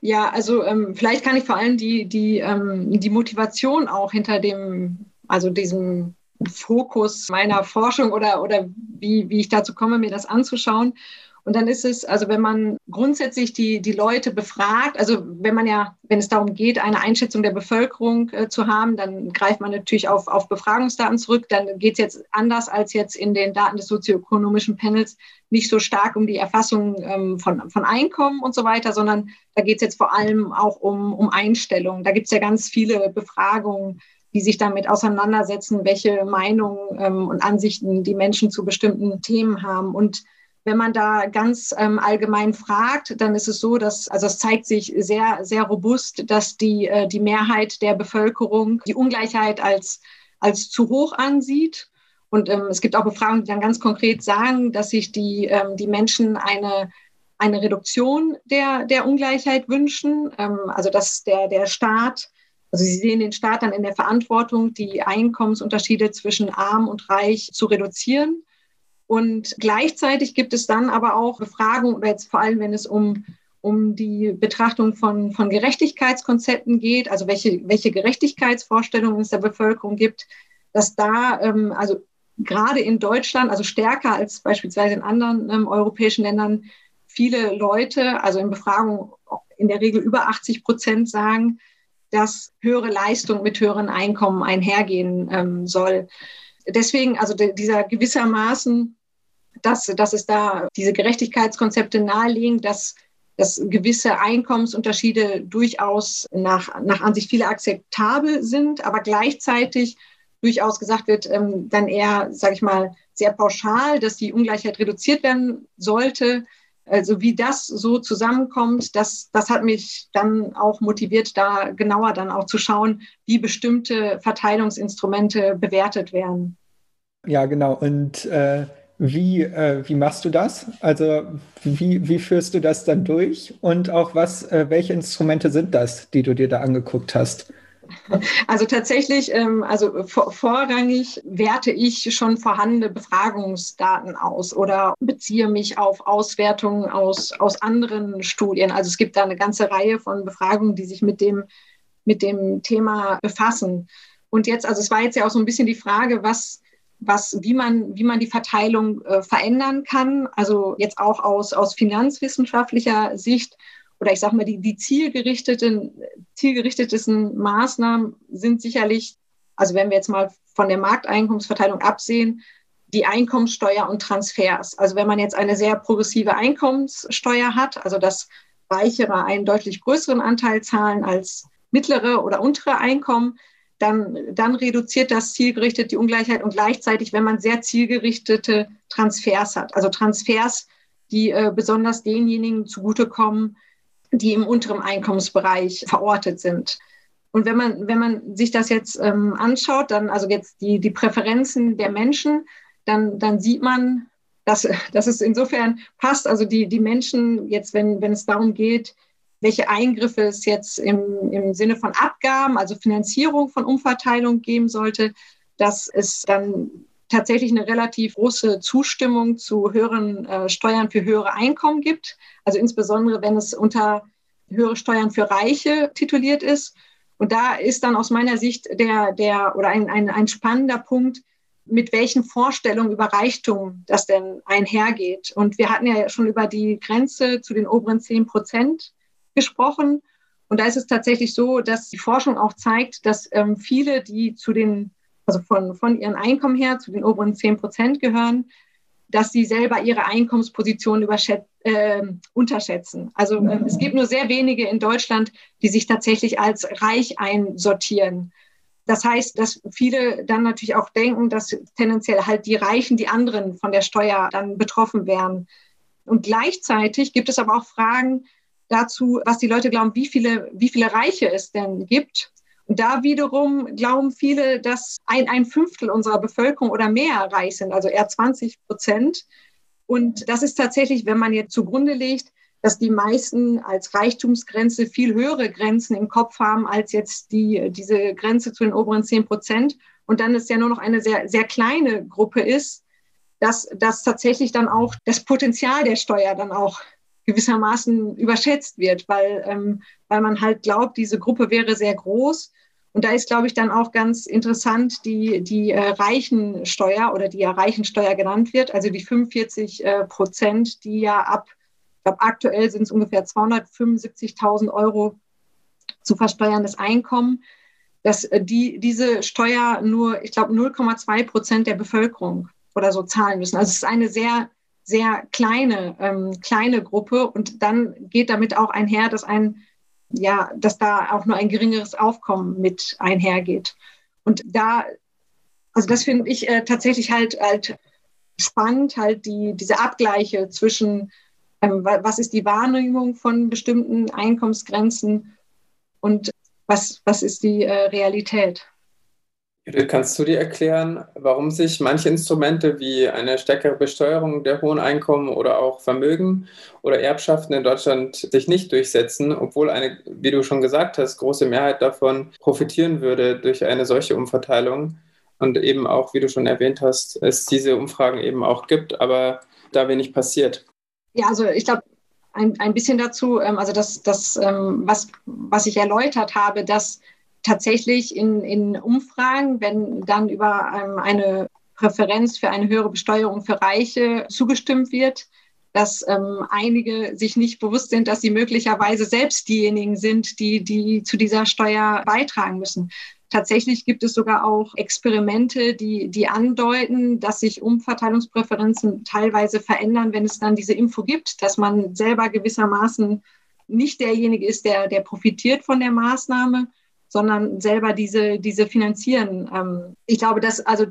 Ja, also ähm, vielleicht kann ich vor allem die, die, ähm, die Motivation auch hinter dem, also diesem Fokus meiner Forschung oder, oder wie, wie ich dazu komme, mir das anzuschauen. Und dann ist es, also wenn man grundsätzlich die, die Leute befragt, also wenn man ja, wenn es darum geht, eine Einschätzung der Bevölkerung äh, zu haben, dann greift man natürlich auf, auf Befragungsdaten zurück. Dann geht es jetzt anders als jetzt in den Daten des sozioökonomischen Panels nicht so stark um die Erfassung ähm, von, von Einkommen und so weiter, sondern da geht es jetzt vor allem auch um, um Einstellungen. Da gibt es ja ganz viele Befragungen die sich damit auseinandersetzen, welche Meinungen ähm, und Ansichten die Menschen zu bestimmten Themen haben. Und wenn man da ganz ähm, allgemein fragt, dann ist es so, dass, also es zeigt sich sehr, sehr robust, dass die, äh, die Mehrheit der Bevölkerung die Ungleichheit als, als zu hoch ansieht. Und ähm, es gibt auch Befragungen, die dann ganz konkret sagen, dass sich die, ähm, die Menschen eine, eine Reduktion der, der Ungleichheit wünschen. Ähm, also dass der, der Staat also Sie sehen den Staat dann in der Verantwortung, die Einkommensunterschiede zwischen arm und reich zu reduzieren. Und gleichzeitig gibt es dann aber auch Befragungen, jetzt vor allem, wenn es um, um die Betrachtung von, von Gerechtigkeitskonzepten geht, also welche, welche Gerechtigkeitsvorstellungen es der Bevölkerung gibt, dass da, ähm, also gerade in Deutschland, also stärker als beispielsweise in anderen ähm, europäischen Ländern, viele Leute, also in Befragungen in der Regel über 80 Prozent sagen, dass höhere Leistung mit höheren Einkommen einhergehen ähm, soll. Deswegen, also de, dieser gewissermaßen, dass, dass es da diese Gerechtigkeitskonzepte nahelegen, dass, dass gewisse Einkommensunterschiede durchaus nach, nach Ansicht vieler akzeptabel sind, aber gleichzeitig durchaus gesagt wird, ähm, dann eher, sage ich mal, sehr pauschal, dass die Ungleichheit reduziert werden sollte. Also wie das so zusammenkommt, das, das hat mich dann auch motiviert, da genauer dann auch zu schauen, wie bestimmte Verteilungsinstrumente bewertet werden. Ja, genau. Und äh, wie, äh, wie machst du das? Also wie, wie führst du das dann durch? Und auch was, äh, welche Instrumente sind das, die du dir da angeguckt hast? Also tatsächlich, ähm, also vorrangig werte ich schon vorhandene Befragungsdaten aus oder beziehe mich auf Auswertungen aus, aus anderen Studien. Also es gibt da eine ganze Reihe von Befragungen, die sich mit dem, mit dem Thema befassen. Und jetzt, also es war jetzt ja auch so ein bisschen die Frage, was, was, wie man, wie man die Verteilung äh, verändern kann. Also jetzt auch aus, aus finanzwissenschaftlicher Sicht oder ich sage mal, die, die zielgerichteten, zielgerichtetesten Maßnahmen sind sicherlich, also wenn wir jetzt mal von der Markteinkommensverteilung absehen, die Einkommenssteuer und Transfers. Also wenn man jetzt eine sehr progressive Einkommenssteuer hat, also dass Reichere einen deutlich größeren Anteil zahlen als mittlere oder untere Einkommen, dann, dann reduziert das zielgerichtet die Ungleichheit und gleichzeitig, wenn man sehr zielgerichtete Transfers hat, also Transfers, die äh, besonders denjenigen zugutekommen, die im unteren Einkommensbereich verortet sind. Und wenn man, wenn man sich das jetzt ähm, anschaut, dann also jetzt die, die Präferenzen der Menschen, dann, dann sieht man, dass, dass es insofern passt. Also die, die Menschen jetzt, wenn, wenn es darum geht, welche Eingriffe es jetzt im, im Sinne von Abgaben, also Finanzierung von Umverteilung geben sollte, dass es dann tatsächlich eine relativ große Zustimmung zu höheren äh, Steuern für höhere Einkommen gibt. Also insbesondere, wenn es unter höhere Steuern für Reiche tituliert ist. Und da ist dann aus meiner Sicht der, der oder ein, ein, ein spannender Punkt, mit welchen Vorstellungen über Reichtum das denn einhergeht. Und wir hatten ja schon über die Grenze zu den oberen 10 Prozent gesprochen. Und da ist es tatsächlich so, dass die Forschung auch zeigt, dass ähm, viele, die zu den also von, von ihren Einkommen her zu den oberen 10 Prozent gehören, dass sie selber ihre Einkommensposition äh, unterschätzen. Also äh, es gibt nur sehr wenige in Deutschland, die sich tatsächlich als reich einsortieren. Das heißt, dass viele dann natürlich auch denken, dass tendenziell halt die Reichen, die anderen von der Steuer dann betroffen wären. Und gleichzeitig gibt es aber auch Fragen dazu, was die Leute glauben, wie viele, wie viele Reiche es denn gibt und da wiederum glauben viele, dass ein, ein Fünftel unserer Bevölkerung oder mehr reich sind, also eher 20 Prozent. Und das ist tatsächlich, wenn man jetzt zugrunde legt, dass die meisten als Reichtumsgrenze viel höhere Grenzen im Kopf haben als jetzt die, diese Grenze zu den oberen 10 Prozent. Und dann ist ja nur noch eine sehr, sehr kleine Gruppe ist, dass, dass tatsächlich dann auch das Potenzial der Steuer dann auch gewissermaßen überschätzt wird, weil, ähm, weil man halt glaubt, diese Gruppe wäre sehr groß. Und da ist, glaube ich, dann auch ganz interessant die, die äh, Reichensteuer oder die ja Reichensteuer genannt wird, also die 45 äh, Prozent, die ja ab, ich glaube, aktuell sind es ungefähr 275.000 Euro zu versteuerndes Einkommen, dass äh, die, diese Steuer nur, ich glaube, 0,2 Prozent der Bevölkerung oder so zahlen müssen. Also es ist eine sehr sehr kleine, ähm, kleine Gruppe und dann geht damit auch einher, dass ein, ja, dass da auch nur ein geringeres Aufkommen mit einhergeht. Und da, also das finde ich äh, tatsächlich halt, halt spannend, halt die, diese Abgleiche zwischen, ähm, was ist die Wahrnehmung von bestimmten Einkommensgrenzen und was, was ist die äh, Realität. Kannst du dir erklären, warum sich manche Instrumente wie eine stärkere Besteuerung der hohen Einkommen oder auch Vermögen oder Erbschaften in Deutschland sich nicht durchsetzen, obwohl eine, wie du schon gesagt hast, große Mehrheit davon profitieren würde durch eine solche Umverteilung und eben auch, wie du schon erwähnt hast, es diese Umfragen eben auch gibt, aber da wenig passiert? Ja, also ich glaube, ein, ein bisschen dazu, ähm, also das, das ähm, was, was ich erläutert habe, dass tatsächlich in, in Umfragen, wenn dann über ähm, eine Präferenz für eine höhere Besteuerung für Reiche zugestimmt wird, dass ähm, einige sich nicht bewusst sind, dass sie möglicherweise selbst diejenigen sind, die, die zu dieser Steuer beitragen müssen. Tatsächlich gibt es sogar auch Experimente, die, die andeuten, dass sich Umverteilungspräferenzen teilweise verändern, wenn es dann diese Info gibt, dass man selber gewissermaßen nicht derjenige ist, der, der profitiert von der Maßnahme, sondern selber diese, diese finanzieren. Ähm, ich glaube, dass also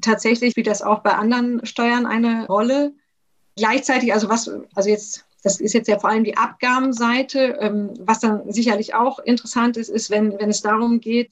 tatsächlich spielt das auch bei anderen Steuern eine Rolle. Gleichzeitig, also was, also jetzt, das ist jetzt ja vor allem die Abgabenseite. Ähm, was dann sicherlich auch interessant ist, ist, wenn, wenn es darum geht,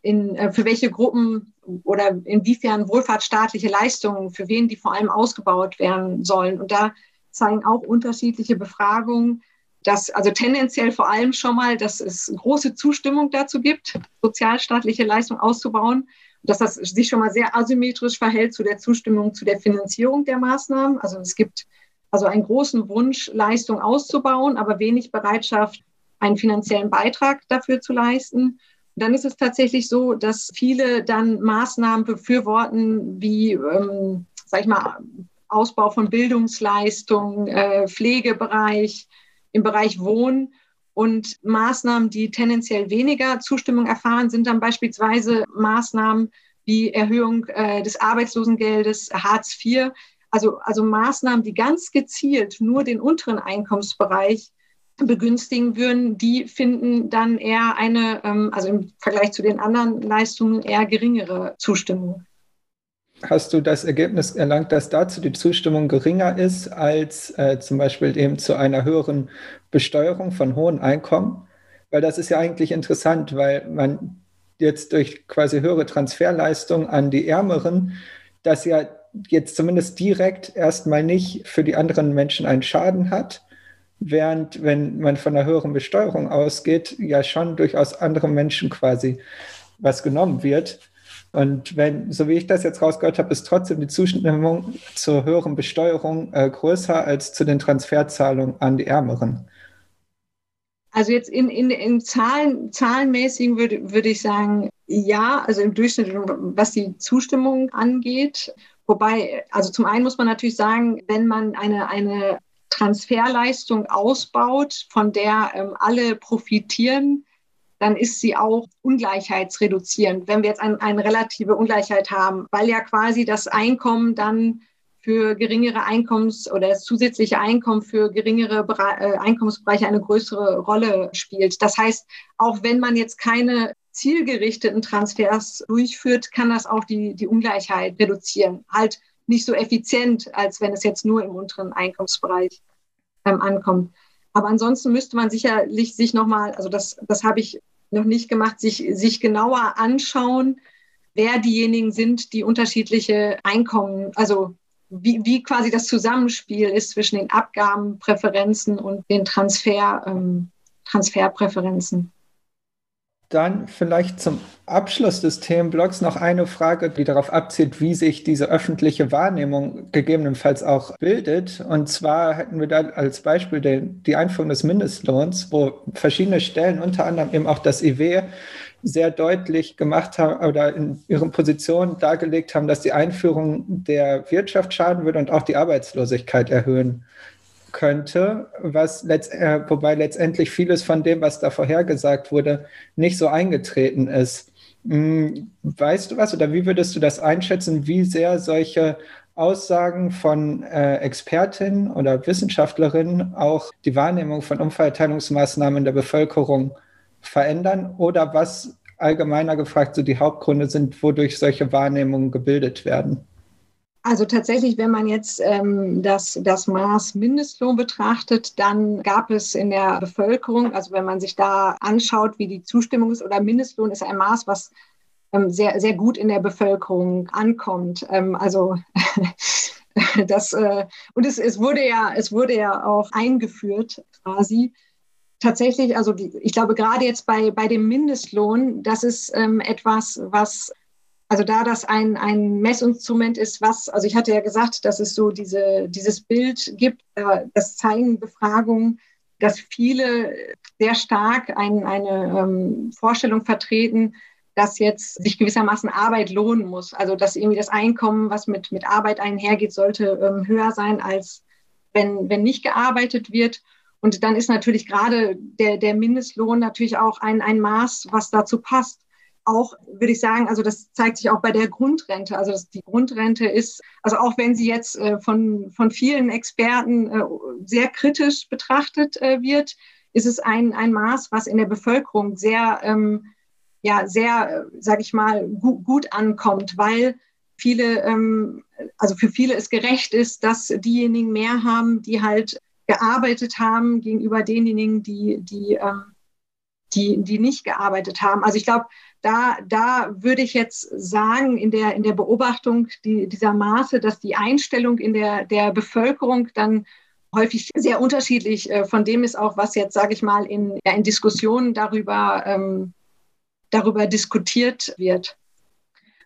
in, äh, für welche Gruppen oder inwiefern wohlfahrtsstaatliche Leistungen, für wen die vor allem ausgebaut werden sollen. Und da zeigen auch unterschiedliche Befragungen, dass also tendenziell vor allem schon mal, dass es große Zustimmung dazu gibt, sozialstaatliche Leistungen auszubauen, dass das sich schon mal sehr asymmetrisch verhält zu der Zustimmung zu der Finanzierung der Maßnahmen. Also es gibt also einen großen Wunsch, Leistung auszubauen, aber wenig Bereitschaft, einen finanziellen Beitrag dafür zu leisten. Und dann ist es tatsächlich so, dass viele dann Maßnahmen befürworten, wie, ähm, sag ich mal, Ausbau von Bildungsleistungen, äh, Pflegebereich, im Bereich Wohnen. Und Maßnahmen, die tendenziell weniger Zustimmung erfahren, sind dann beispielsweise Maßnahmen wie Erhöhung äh, des Arbeitslosengeldes, Hartz IV. Also, also Maßnahmen, die ganz gezielt nur den unteren Einkommensbereich begünstigen würden, die finden dann eher eine, ähm, also im Vergleich zu den anderen Leistungen, eher geringere Zustimmung hast du das Ergebnis erlangt, dass dazu die Zustimmung geringer ist als äh, zum Beispiel eben zu einer höheren Besteuerung von hohen Einkommen? Weil das ist ja eigentlich interessant, weil man jetzt durch quasi höhere Transferleistungen an die Ärmeren, das ja jetzt zumindest direkt erstmal nicht für die anderen Menschen einen Schaden hat, während wenn man von einer höheren Besteuerung ausgeht, ja schon durchaus anderen Menschen quasi was genommen wird. Und wenn, so wie ich das jetzt rausgehört habe, ist trotzdem die Zustimmung zur höheren Besteuerung äh, größer als zu den Transferzahlungen an die Ärmeren. Also jetzt in, in, in Zahlen, zahlenmäßigen würde, würde ich sagen, ja, also im Durchschnitt, was die Zustimmung angeht. Wobei, also zum einen muss man natürlich sagen, wenn man eine, eine Transferleistung ausbaut, von der ähm, alle profitieren, dann ist sie auch ungleichheitsreduzierend, wenn wir jetzt ein, eine relative Ungleichheit haben, weil ja quasi das Einkommen dann für geringere Einkommens- oder das zusätzliche Einkommen für geringere äh, Einkommensbereiche eine größere Rolle spielt. Das heißt, auch wenn man jetzt keine zielgerichteten Transfers durchführt, kann das auch die, die Ungleichheit reduzieren. Halt nicht so effizient, als wenn es jetzt nur im unteren Einkommensbereich ähm, ankommt. Aber ansonsten müsste man sicherlich sich nochmal, also das, das habe ich noch nicht gemacht, sich, sich genauer anschauen, wer diejenigen sind, die unterschiedliche Einkommen, also wie, wie quasi das Zusammenspiel ist zwischen den Abgabenpräferenzen und den Transfer, ähm, Transferpräferenzen. Dann vielleicht zum Abschluss des Themenblocks noch eine Frage, die darauf abzielt, wie sich diese öffentliche Wahrnehmung gegebenenfalls auch bildet. Und zwar hätten wir da als Beispiel den, die Einführung des Mindestlohns, wo verschiedene Stellen, unter anderem eben auch das IW, sehr deutlich gemacht haben oder in ihren Positionen dargelegt haben, dass die Einführung der Wirtschaft schaden würde und auch die Arbeitslosigkeit erhöhen könnte, was letzt, äh, wobei letztendlich vieles von dem, was da vorhergesagt wurde, nicht so eingetreten ist. Hm, weißt du was oder wie würdest du das einschätzen, wie sehr solche Aussagen von äh, Expertinnen oder Wissenschaftlerinnen auch die Wahrnehmung von Umverteilungsmaßnahmen der Bevölkerung verändern oder was allgemeiner gefragt so die Hauptgründe sind, wodurch solche Wahrnehmungen gebildet werden? Also tatsächlich, wenn man jetzt ähm, das, das Maß Mindestlohn betrachtet, dann gab es in der Bevölkerung, also wenn man sich da anschaut, wie die Zustimmung ist, oder Mindestlohn ist ein Maß, was ähm, sehr, sehr gut in der Bevölkerung ankommt. Ähm, also das, äh, und es, es wurde ja, es wurde ja auch eingeführt quasi tatsächlich, also ich glaube gerade jetzt bei, bei dem Mindestlohn, das ist ähm, etwas, was, also da das ein, ein Messinstrument ist, was, also ich hatte ja gesagt, dass es so diese, dieses Bild gibt, äh, das zeigen Befragungen, dass viele sehr stark ein, eine ähm, Vorstellung vertreten, dass jetzt sich gewissermaßen Arbeit lohnen muss. Also dass irgendwie das Einkommen, was mit, mit Arbeit einhergeht, sollte ähm, höher sein, als wenn, wenn nicht gearbeitet wird. Und dann ist natürlich gerade der, der Mindestlohn natürlich auch ein, ein Maß, was dazu passt. Auch würde ich sagen, also das zeigt sich auch bei der Grundrente. Also das, die Grundrente ist, also auch wenn sie jetzt äh, von, von vielen Experten äh, sehr kritisch betrachtet äh, wird, ist es ein, ein Maß, was in der Bevölkerung sehr, ähm, ja, sehr, äh, sage ich mal, gu gut ankommt, weil viele, ähm, also für viele es gerecht ist, dass diejenigen mehr haben, die halt gearbeitet haben gegenüber denjenigen, die, die, äh, die, die nicht gearbeitet haben. Also ich glaube, da, da würde ich jetzt sagen, in der, in der Beobachtung die, dieser Maße, dass die Einstellung in der, der Bevölkerung dann häufig sehr unterschiedlich äh, von dem ist auch, was jetzt, sage ich mal, in, ja, in Diskussionen darüber, ähm, darüber diskutiert wird.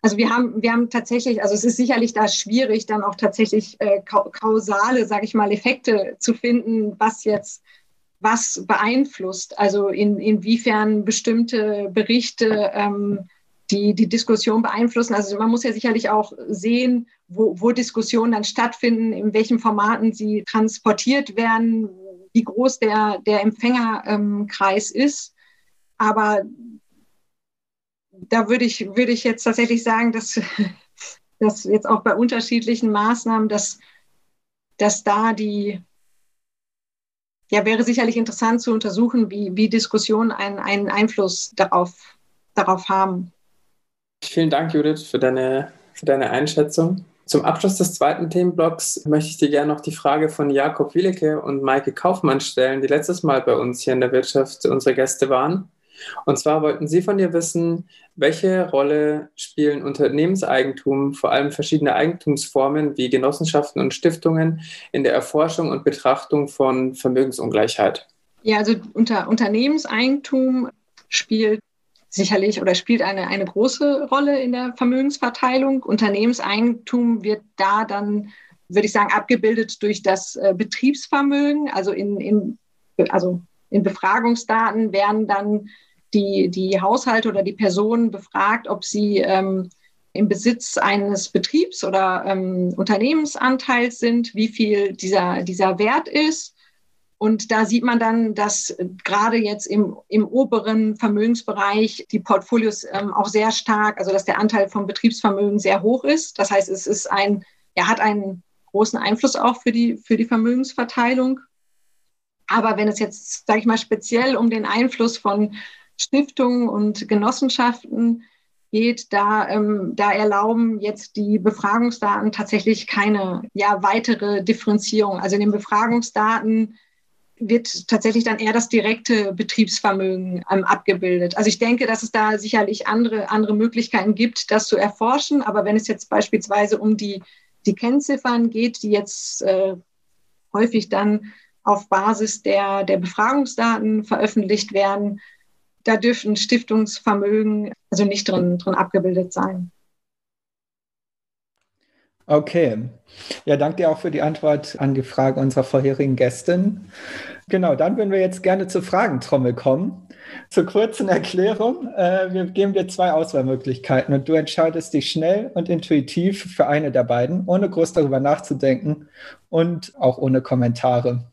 Also wir haben, wir haben tatsächlich, also es ist sicherlich da schwierig, dann auch tatsächlich äh, kausale, sage ich mal, Effekte zu finden, was jetzt was beeinflusst. Also in, inwiefern bestimmte Berichte ähm, die, die Diskussion beeinflussen. Also man muss ja sicherlich auch sehen, wo, wo Diskussionen dann stattfinden, in welchen Formaten sie transportiert werden, wie groß der, der Empfängerkreis ähm, ist. Aber da würde ich, würde ich jetzt tatsächlich sagen, dass, dass jetzt auch bei unterschiedlichen Maßnahmen, dass, dass da die, ja, wäre sicherlich interessant zu untersuchen, wie, wie Diskussionen einen, einen Einfluss darauf, darauf haben. Vielen Dank, Judith, für deine, für deine Einschätzung. Zum Abschluss des zweiten Themenblocks möchte ich dir gerne noch die Frage von Jakob Willecke und Maike Kaufmann stellen, die letztes Mal bei uns hier in der Wirtschaft unsere Gäste waren. Und zwar wollten Sie von dir wissen, welche Rolle spielen Unternehmenseigentum, vor allem verschiedene Eigentumsformen wie Genossenschaften und Stiftungen in der Erforschung und Betrachtung von Vermögensungleichheit? Ja, also unter Unternehmenseigentum spielt sicherlich oder spielt eine, eine große Rolle in der Vermögensverteilung. Unternehmenseigentum wird da dann, würde ich sagen, abgebildet durch das äh, Betriebsvermögen. Also in, in, also in Befragungsdaten werden dann die, die Haushalte oder die Personen befragt, ob sie ähm, im Besitz eines Betriebs oder ähm, Unternehmensanteils sind, wie viel dieser, dieser Wert ist. Und da sieht man dann, dass gerade jetzt im, im oberen Vermögensbereich die Portfolios ähm, auch sehr stark, also dass der Anteil vom Betriebsvermögen sehr hoch ist. Das heißt, es ist ein, er hat einen großen Einfluss auch für die, für die Vermögensverteilung. Aber wenn es jetzt, sage ich mal, speziell um den Einfluss von Stiftungen und Genossenschaften geht, da, ähm, da erlauben jetzt die Befragungsdaten tatsächlich keine ja, weitere Differenzierung. Also in den Befragungsdaten wird tatsächlich dann eher das direkte Betriebsvermögen ähm, abgebildet. Also ich denke, dass es da sicherlich andere, andere Möglichkeiten gibt, das zu erforschen. Aber wenn es jetzt beispielsweise um die, die Kennziffern geht, die jetzt äh, häufig dann auf Basis der, der Befragungsdaten veröffentlicht werden, da dürften Stiftungsvermögen also nicht drin, drin abgebildet sein. Okay. Ja, danke dir auch für die Antwort an die Frage unserer vorherigen Gästin. Genau, dann würden wir jetzt gerne zur Fragentrommel kommen. Zur kurzen Erklärung. Äh, wir geben dir zwei Auswahlmöglichkeiten und du entscheidest dich schnell und intuitiv für eine der beiden, ohne groß darüber nachzudenken und auch ohne Kommentare.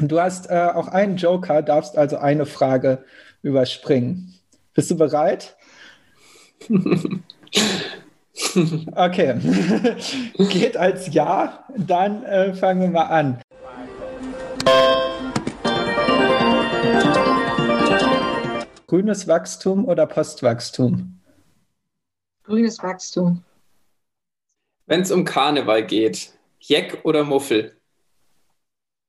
Du hast äh, auch einen Joker, darfst also eine Frage überspringen. Bist du bereit? Okay. Geht als Ja. Dann äh, fangen wir mal an. Grünes Wachstum oder Postwachstum? Grünes Wachstum. Wenn es um Karneval geht, Jeck oder Muffel?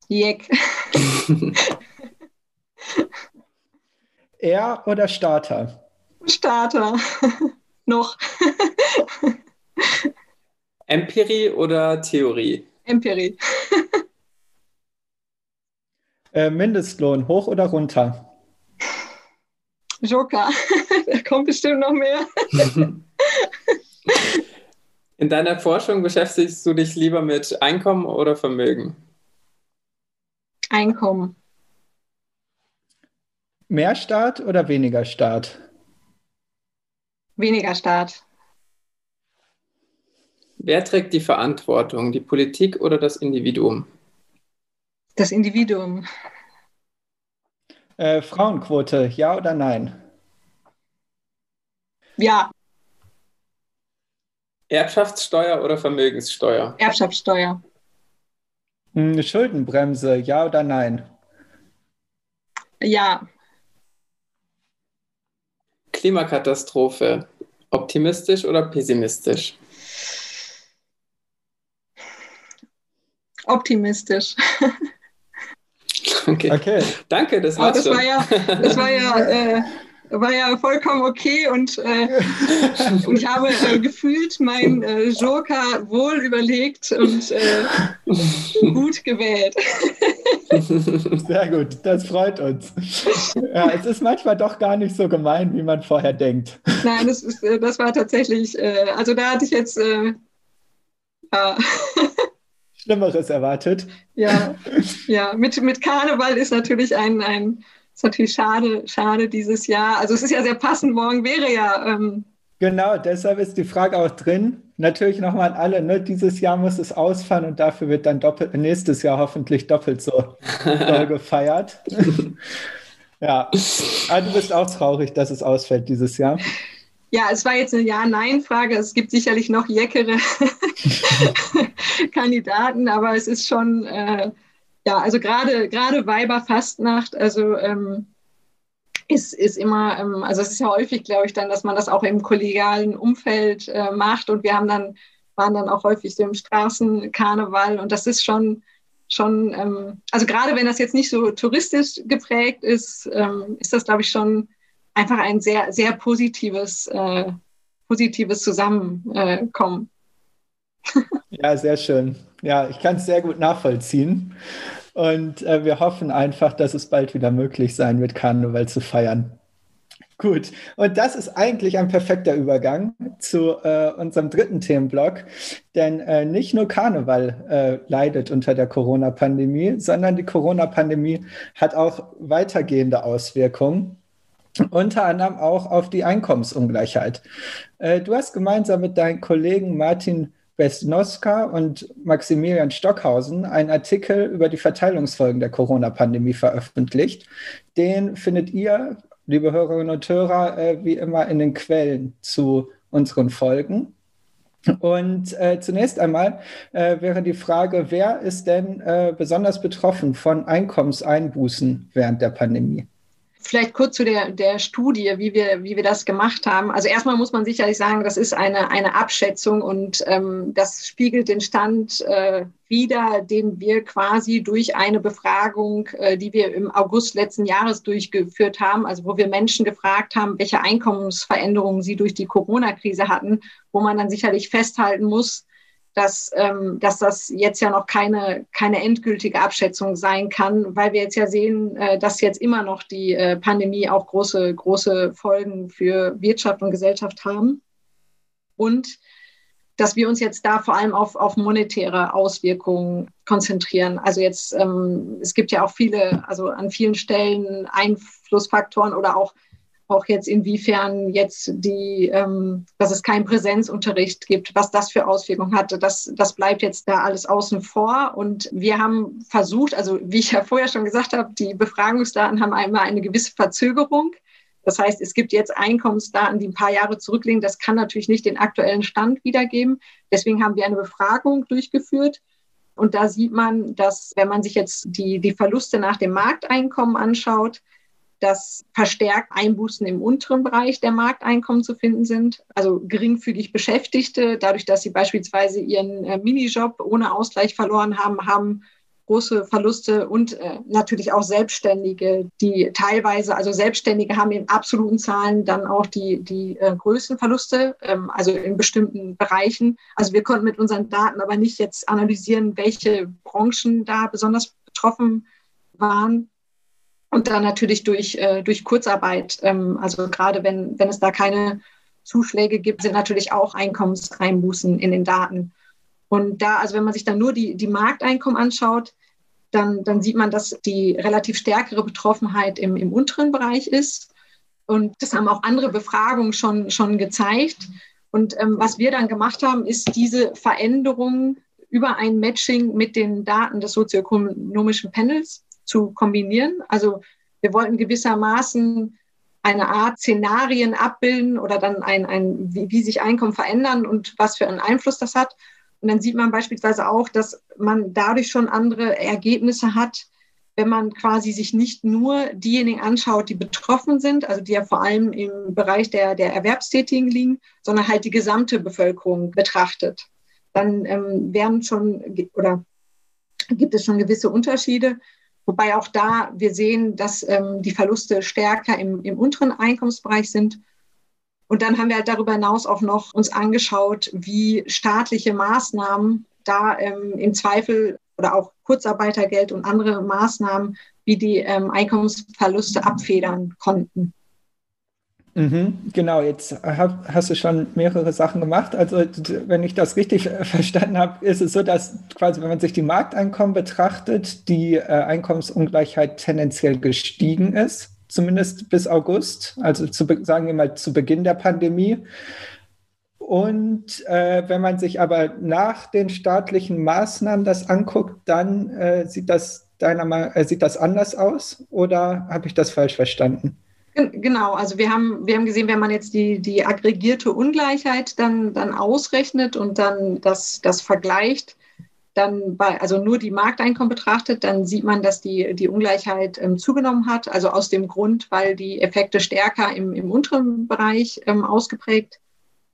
Jeck. er oder Starter? Starter. Noch. Empirie oder Theorie? Empirie. äh, Mindestlohn, hoch oder runter? Joker. da kommt bestimmt noch mehr. In deiner Forschung beschäftigst du dich lieber mit Einkommen oder Vermögen? Einkommen. Mehr Staat oder weniger Staat? Weniger Staat. Wer trägt die Verantwortung, die Politik oder das Individuum? Das Individuum. Äh, Frauenquote, ja oder nein? Ja. Erbschaftssteuer oder Vermögenssteuer? Erbschaftssteuer. Hm, Schuldenbremse, ja oder nein? Ja. Klimakatastrophe, optimistisch oder pessimistisch? Optimistisch. Okay. okay. Danke, das, war's das war ja, das war ja, äh, war ja vollkommen okay und, äh, und ich habe äh, gefühlt mein äh, Joker wohl überlegt und äh, gut gewählt. Sehr gut, das freut uns. Ja, es ist manchmal doch gar nicht so gemein, wie man vorher denkt. Nein, das, ist, äh, das war tatsächlich, äh, also da hatte ich jetzt, äh, ja. Schlimmeres erwartet. Ja, ja. Mit, mit Karneval ist natürlich ein, ein ist natürlich schade, schade dieses Jahr. Also es ist ja sehr passend, morgen wäre ja. Ähm, genau, deshalb ist die Frage auch drin. Natürlich nochmal an alle, ne? dieses Jahr muss es ausfallen und dafür wird dann doppelt, nächstes Jahr hoffentlich doppelt so gefeiert. ja, aber du bist auch traurig, dass es ausfällt dieses Jahr. Ja, es war jetzt eine Ja-Nein-Frage. Es gibt sicherlich noch jäckere Kandidaten, aber es ist schon, äh, ja, also gerade gerade Weiberfastnacht, also ähm, ist, ist immer, ähm, also es ist ja häufig, glaube ich, dann, dass man das auch im kollegialen Umfeld äh, macht und wir haben dann, waren dann auch häufig so im Straßenkarneval und das ist schon, schon, ähm, also gerade wenn das jetzt nicht so touristisch geprägt ist, ähm, ist das, glaube ich, schon einfach ein sehr, sehr positives, äh, positives Zusammenkommen. ja, sehr schön. Ja, ich kann es sehr gut nachvollziehen. Und äh, wir hoffen einfach, dass es bald wieder möglich sein wird, Karneval zu feiern. Gut, und das ist eigentlich ein perfekter Übergang zu äh, unserem dritten Themenblock, denn äh, nicht nur Karneval äh, leidet unter der Corona-Pandemie, sondern die Corona-Pandemie hat auch weitergehende Auswirkungen unter anderem auch auf die Einkommensungleichheit. Äh, du hast gemeinsam mit deinen Kollegen Martin Besnoska und Maximilian Stockhausen einen Artikel über die Verteilungsfolgen der Corona-Pandemie veröffentlicht. Den findet ihr, liebe Hörerinnen und Hörer, äh, wie immer in den Quellen zu unseren Folgen. Und äh, zunächst einmal äh, wäre die Frage, wer ist denn äh, besonders betroffen von Einkommenseinbußen während der Pandemie? Vielleicht kurz zu der, der Studie, wie wir, wie wir das gemacht haben. Also erstmal muss man sicherlich sagen, das ist eine, eine Abschätzung und ähm, das spiegelt den Stand äh, wider, den wir quasi durch eine Befragung, äh, die wir im August letzten Jahres durchgeführt haben, also wo wir Menschen gefragt haben, welche Einkommensveränderungen sie durch die Corona-Krise hatten, wo man dann sicherlich festhalten muss, dass, ähm, dass das jetzt ja noch keine, keine endgültige Abschätzung sein kann, weil wir jetzt ja sehen, äh, dass jetzt immer noch die äh, Pandemie auch große, große Folgen für Wirtschaft und Gesellschaft haben. Und dass wir uns jetzt da vor allem auf, auf monetäre Auswirkungen konzentrieren. Also jetzt, ähm, es gibt ja auch viele, also an vielen Stellen Einflussfaktoren oder auch auch jetzt inwiefern jetzt die, ähm, dass es keinen Präsenzunterricht gibt, was das für Auswirkungen hatte, das, das bleibt jetzt da alles außen vor. Und wir haben versucht, also wie ich ja vorher schon gesagt habe, die Befragungsdaten haben einmal eine gewisse Verzögerung. Das heißt, es gibt jetzt Einkommensdaten, die ein paar Jahre zurückliegen. Das kann natürlich nicht den aktuellen Stand wiedergeben. Deswegen haben wir eine Befragung durchgeführt. Und da sieht man, dass wenn man sich jetzt die, die Verluste nach dem Markteinkommen anschaut, dass verstärkt Einbußen im unteren Bereich der Markteinkommen zu finden sind. Also geringfügig Beschäftigte, dadurch, dass sie beispielsweise ihren äh, Minijob ohne Ausgleich verloren haben, haben große Verluste und äh, natürlich auch Selbstständige, die teilweise, also Selbstständige haben in absoluten Zahlen dann auch die, die äh, größten Verluste, ähm, also in bestimmten Bereichen. Also wir konnten mit unseren Daten aber nicht jetzt analysieren, welche Branchen da besonders betroffen waren. Und dann natürlich durch, äh, durch Kurzarbeit. Ähm, also gerade wenn, wenn es da keine Zuschläge gibt, sind natürlich auch Einkommenseinbußen in den Daten. Und da, also wenn man sich dann nur die, die Markteinkommen anschaut, dann, dann sieht man, dass die relativ stärkere Betroffenheit im, im unteren Bereich ist. Und das haben auch andere Befragungen schon, schon gezeigt. Und ähm, was wir dann gemacht haben, ist diese Veränderung über ein Matching mit den Daten des sozioökonomischen Panels zu kombinieren. Also wir wollten gewissermaßen eine Art Szenarien abbilden oder dann ein, ein wie, wie sich Einkommen verändern und was für einen Einfluss das hat. Und dann sieht man beispielsweise auch, dass man dadurch schon andere Ergebnisse hat, wenn man quasi sich nicht nur diejenigen anschaut, die betroffen sind, also die ja vor allem im Bereich der, der Erwerbstätigen liegen, sondern halt die gesamte Bevölkerung betrachtet. Dann ähm, werden schon oder gibt es schon gewisse Unterschiede. Wobei auch da wir sehen, dass ähm, die Verluste stärker im, im unteren Einkommensbereich sind. Und dann haben wir halt darüber hinaus auch noch uns angeschaut, wie staatliche Maßnahmen da ähm, im Zweifel oder auch Kurzarbeitergeld und andere Maßnahmen, wie die ähm, Einkommensverluste abfedern konnten. Mhm, genau, jetzt hab, hast du schon mehrere Sachen gemacht. Also wenn ich das richtig verstanden habe, ist es so, dass quasi, wenn man sich die Markteinkommen betrachtet, die äh, Einkommensungleichheit tendenziell gestiegen ist, zumindest bis August, also zu, sagen wir mal zu Beginn der Pandemie. Und äh, wenn man sich aber nach den staatlichen Maßnahmen das anguckt, dann äh, sieht das deiner äh, sieht das anders aus oder habe ich das falsch verstanden? Genau, also wir haben, wir haben gesehen, wenn man jetzt die, die aggregierte Ungleichheit dann, dann ausrechnet und dann das, das vergleicht, dann bei, also nur die Markteinkommen betrachtet, dann sieht man, dass die, die Ungleichheit ähm, zugenommen hat. Also aus dem Grund, weil die Effekte stärker im, im unteren Bereich ähm, ausgeprägt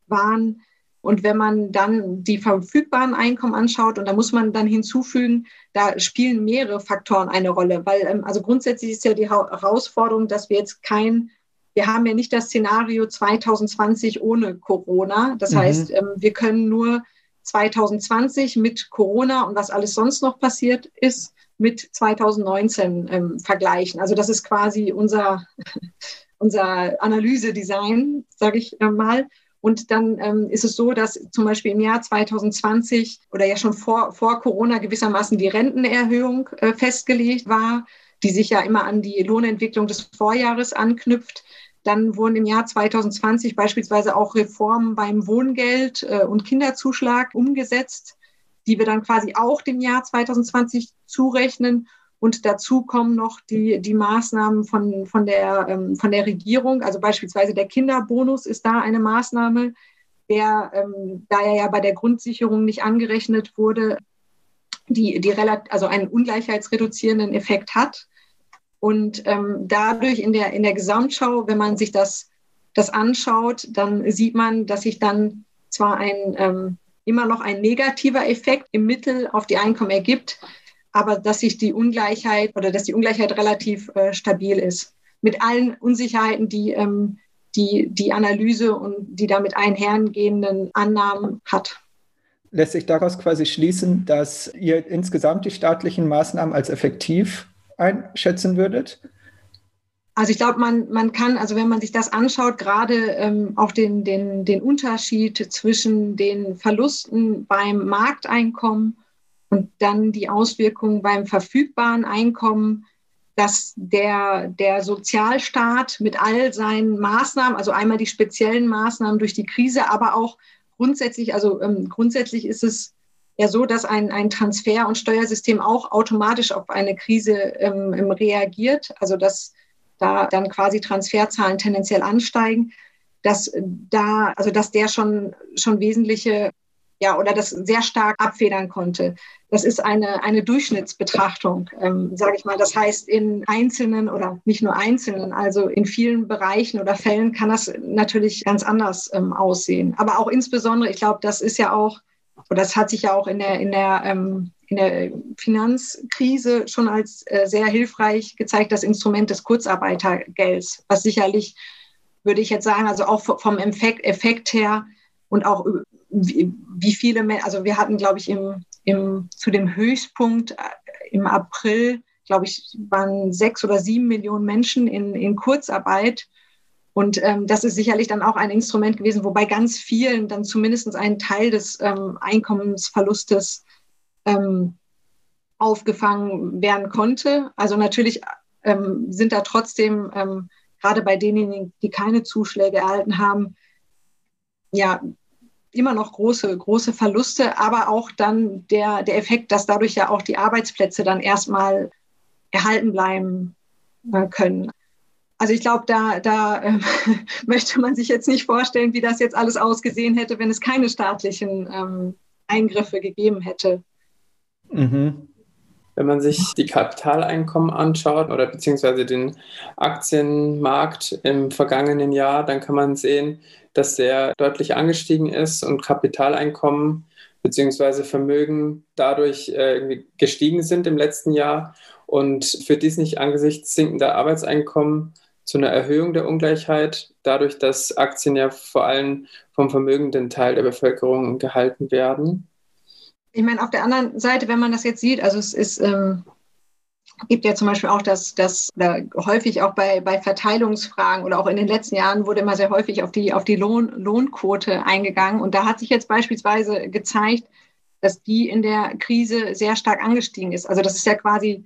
waren. Und wenn man dann die verfügbaren Einkommen anschaut, und da muss man dann hinzufügen, da spielen mehrere Faktoren eine Rolle, weil ähm, also grundsätzlich ist ja die Herausforderung, dass wir jetzt kein, wir haben ja nicht das Szenario 2020 ohne Corona. Das mhm. heißt, ähm, wir können nur 2020 mit Corona und was alles sonst noch passiert ist, mit 2019 ähm, vergleichen. Also das ist quasi unser, unser Analysedesign, sage ich äh, mal. Und dann ähm, ist es so, dass zum Beispiel im Jahr 2020 oder ja schon vor, vor Corona gewissermaßen die Rentenerhöhung äh, festgelegt war, die sich ja immer an die Lohnentwicklung des Vorjahres anknüpft. Dann wurden im Jahr 2020 beispielsweise auch Reformen beim Wohngeld äh, und Kinderzuschlag umgesetzt, die wir dann quasi auch dem Jahr 2020 zurechnen. Und dazu kommen noch die, die Maßnahmen von, von, der, ähm, von der Regierung. Also beispielsweise der Kinderbonus ist da eine Maßnahme, der, ähm, da er ja bei der Grundsicherung nicht angerechnet wurde, die, die also einen ungleichheitsreduzierenden Effekt hat. Und ähm, dadurch in der, in der Gesamtschau, wenn man sich das, das anschaut, dann sieht man, dass sich dann zwar ein, ähm, immer noch ein negativer Effekt im Mittel auf die Einkommen ergibt, aber dass sich die Ungleichheit oder dass die Ungleichheit relativ äh, stabil ist. Mit allen Unsicherheiten, die ähm, die, die Analyse und die damit einhergehenden Annahmen hat. lässt sich daraus quasi schließen, dass ihr insgesamt die staatlichen Maßnahmen als effektiv einschätzen würdet? Also ich glaube, man, man kann, also wenn man sich das anschaut, gerade ähm, auch den, den, den Unterschied zwischen den Verlusten beim Markteinkommen und dann die Auswirkungen beim verfügbaren Einkommen, dass der, der Sozialstaat mit all seinen Maßnahmen, also einmal die speziellen Maßnahmen durch die Krise, aber auch grundsätzlich, also ähm, grundsätzlich ist es ja so, dass ein, ein Transfer- und Steuersystem auch automatisch auf eine Krise ähm, reagiert. Also dass da dann quasi Transferzahlen tendenziell ansteigen, dass da, also dass der schon, schon wesentliche, ja, oder das sehr stark abfedern konnte. Das ist eine, eine Durchschnittsbetrachtung, ähm, sage ich mal. Das heißt, in einzelnen oder nicht nur einzelnen, also in vielen Bereichen oder Fällen kann das natürlich ganz anders ähm, aussehen. Aber auch insbesondere, ich glaube, das ist ja auch, oder das hat sich ja auch in der, in der ähm, in der Finanzkrise schon als äh, sehr hilfreich gezeigt, das Instrument des Kurzarbeitergelds, was sicherlich, würde ich jetzt sagen, also auch vom Effekt, Effekt her und auch wie, wie viele, also wir hatten, glaube ich, im, im, zu dem Höchstpunkt äh, im April, glaube ich, waren sechs oder sieben Millionen Menschen in, in Kurzarbeit. Und ähm, das ist sicherlich dann auch ein Instrument gewesen, wobei ganz vielen dann zumindest ein Teil des ähm, Einkommensverlustes ähm, aufgefangen werden konnte. Also natürlich ähm, sind da trotzdem, ähm, gerade bei denjenigen, die keine Zuschläge erhalten haben, ja, immer noch große, große Verluste, aber auch dann der, der Effekt, dass dadurch ja auch die Arbeitsplätze dann erstmal erhalten bleiben äh, können. Also ich glaube, da, da äh, möchte man sich jetzt nicht vorstellen, wie das jetzt alles ausgesehen hätte, wenn es keine staatlichen ähm, Eingriffe gegeben hätte. Mhm. Wenn man sich die Kapitaleinkommen anschaut oder beziehungsweise den Aktienmarkt im vergangenen Jahr, dann kann man sehen, dass der deutlich angestiegen ist und Kapitaleinkommen beziehungsweise Vermögen dadurch äh, gestiegen sind im letzten Jahr. Und führt dies nicht angesichts sinkender Arbeitseinkommen zu einer Erhöhung der Ungleichheit, dadurch, dass Aktien ja vor allem vom vermögenden Teil der Bevölkerung gehalten werden ich meine, auf der anderen Seite, wenn man das jetzt sieht, also es ist, ähm, gibt ja zum Beispiel auch das, das häufig auch bei, bei Verteilungsfragen oder auch in den letzten Jahren wurde immer sehr häufig auf die, auf die Lohn, Lohnquote eingegangen. Und da hat sich jetzt beispielsweise gezeigt, dass die in der Krise sehr stark angestiegen ist. Also das ist ja quasi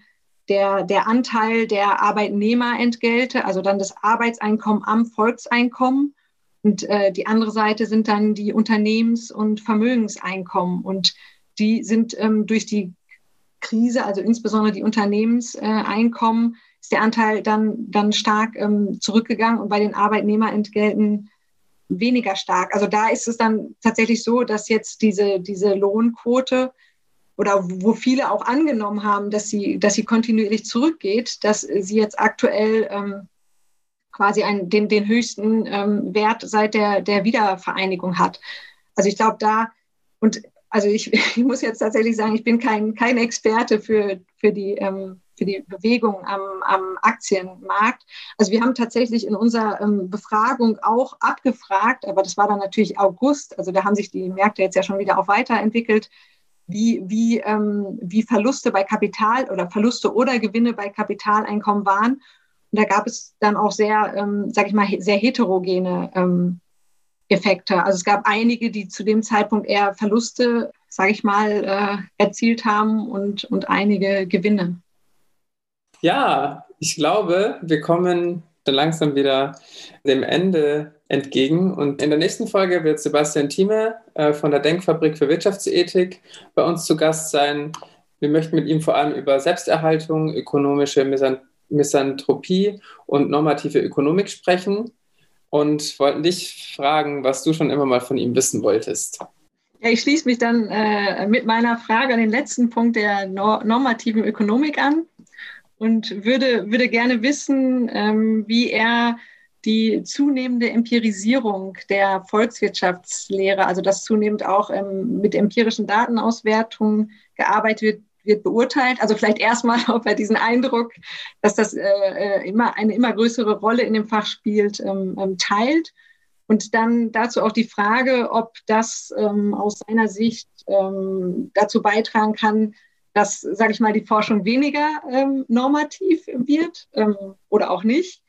der, der Anteil der Arbeitnehmerentgelte, also dann das Arbeitseinkommen am Volkseinkommen. Und äh, die andere Seite sind dann die Unternehmens- und Vermögenseinkommen. Und die sind ähm, durch die Krise, also insbesondere die Unternehmenseinkommen, äh, ist der Anteil dann, dann stark ähm, zurückgegangen und bei den Arbeitnehmerentgelten weniger stark. Also da ist es dann tatsächlich so, dass jetzt diese, diese Lohnquote oder wo viele auch angenommen haben, dass sie, dass sie kontinuierlich zurückgeht, dass sie jetzt aktuell ähm, quasi einen, den, den höchsten ähm, Wert seit der, der Wiedervereinigung hat. Also ich glaube da, und also ich, ich, muss jetzt tatsächlich sagen, ich bin kein, kein Experte für, für, die, ähm, für die Bewegung am, am Aktienmarkt. Also wir haben tatsächlich in unserer ähm, Befragung auch abgefragt, aber das war dann natürlich August, also da haben sich die Märkte jetzt ja schon wieder auch weiterentwickelt, wie, wie, ähm, wie Verluste bei Kapital oder Verluste oder Gewinne bei Kapitaleinkommen waren. Und da gab es dann auch sehr, ähm, sage ich mal, sehr heterogene ähm, Effekte. Also es gab einige, die zu dem Zeitpunkt eher Verluste, sage ich mal, äh, erzielt haben und, und einige Gewinne. Ja, ich glaube, wir kommen dann langsam wieder dem Ende entgegen. Und in der nächsten Folge wird Sebastian Thieme äh, von der Denkfabrik für Wirtschaftsethik bei uns zu Gast sein. Wir möchten mit ihm vor allem über Selbsterhaltung, ökonomische Misanthropie und normative Ökonomik sprechen und wollten dich fragen, was du schon immer mal von ihm wissen wolltest. Ja, ich schließe mich dann äh, mit meiner Frage an den letzten Punkt der normativen Ökonomik an und würde, würde gerne wissen, ähm, wie er die zunehmende Empirisierung der Volkswirtschaftslehre, also dass zunehmend auch ähm, mit empirischen Datenauswertungen gearbeitet wird, wird beurteilt. Also vielleicht erstmal, ob er diesen Eindruck, dass das äh, äh, immer eine immer größere Rolle in dem Fach spielt, ähm, ähm, teilt. Und dann dazu auch die Frage, ob das ähm, aus seiner Sicht ähm, dazu beitragen kann, dass, sage ich mal, die Forschung weniger ähm, normativ wird ähm, oder auch nicht.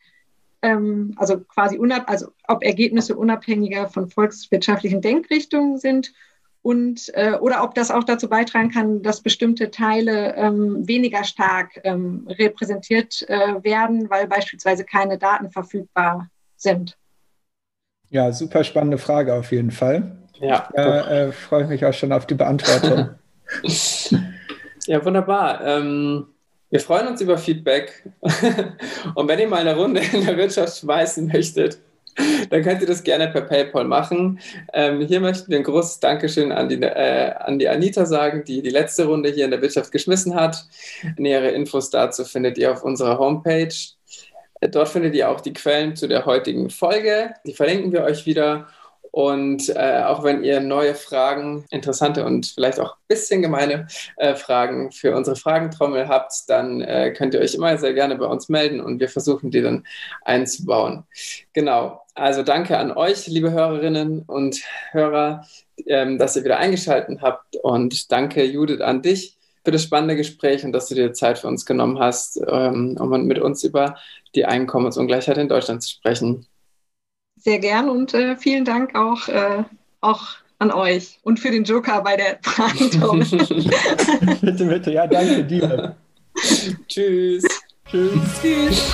Also quasi also ob Ergebnisse unabhängiger von volkswirtschaftlichen Denkrichtungen sind und äh, oder ob das auch dazu beitragen kann, dass bestimmte Teile ähm, weniger stark ähm, repräsentiert äh, werden, weil beispielsweise keine Daten verfügbar sind. Ja, super spannende Frage auf jeden Fall. Ja, da äh, freue ich mich auch schon auf die Beantwortung. ja, wunderbar. Ähm, wir freuen uns über Feedback. Und wenn ihr mal eine Runde in der Wirtschaft schmeißen möchtet, dann könnt ihr das gerne per PayPal machen. Ähm, hier möchten wir ein großes Dankeschön an die, äh, an die Anita sagen, die die letzte Runde hier in der Wirtschaft geschmissen hat. Nähere Infos dazu findet ihr auf unserer Homepage. Äh, dort findet ihr auch die Quellen zu der heutigen Folge. Die verlinken wir euch wieder. Und äh, auch wenn ihr neue Fragen, interessante und vielleicht auch ein bisschen gemeine äh, Fragen für unsere Fragentrommel habt, dann äh, könnt ihr euch immer sehr gerne bei uns melden und wir versuchen, die dann einzubauen. Genau. Also danke an euch, liebe Hörerinnen und Hörer, ähm, dass ihr wieder eingeschaltet habt. Und danke, Judith, an dich für das spannende Gespräch und dass du dir Zeit für uns genommen hast, ähm, um mit uns über die Einkommensungleichheit in Deutschland zu sprechen sehr gern und äh, vielen Dank auch, äh, auch an euch und für den Joker bei der Fragenturm. bitte, bitte, ja, danke dir. Tschüss. Tschüss. Tschüss.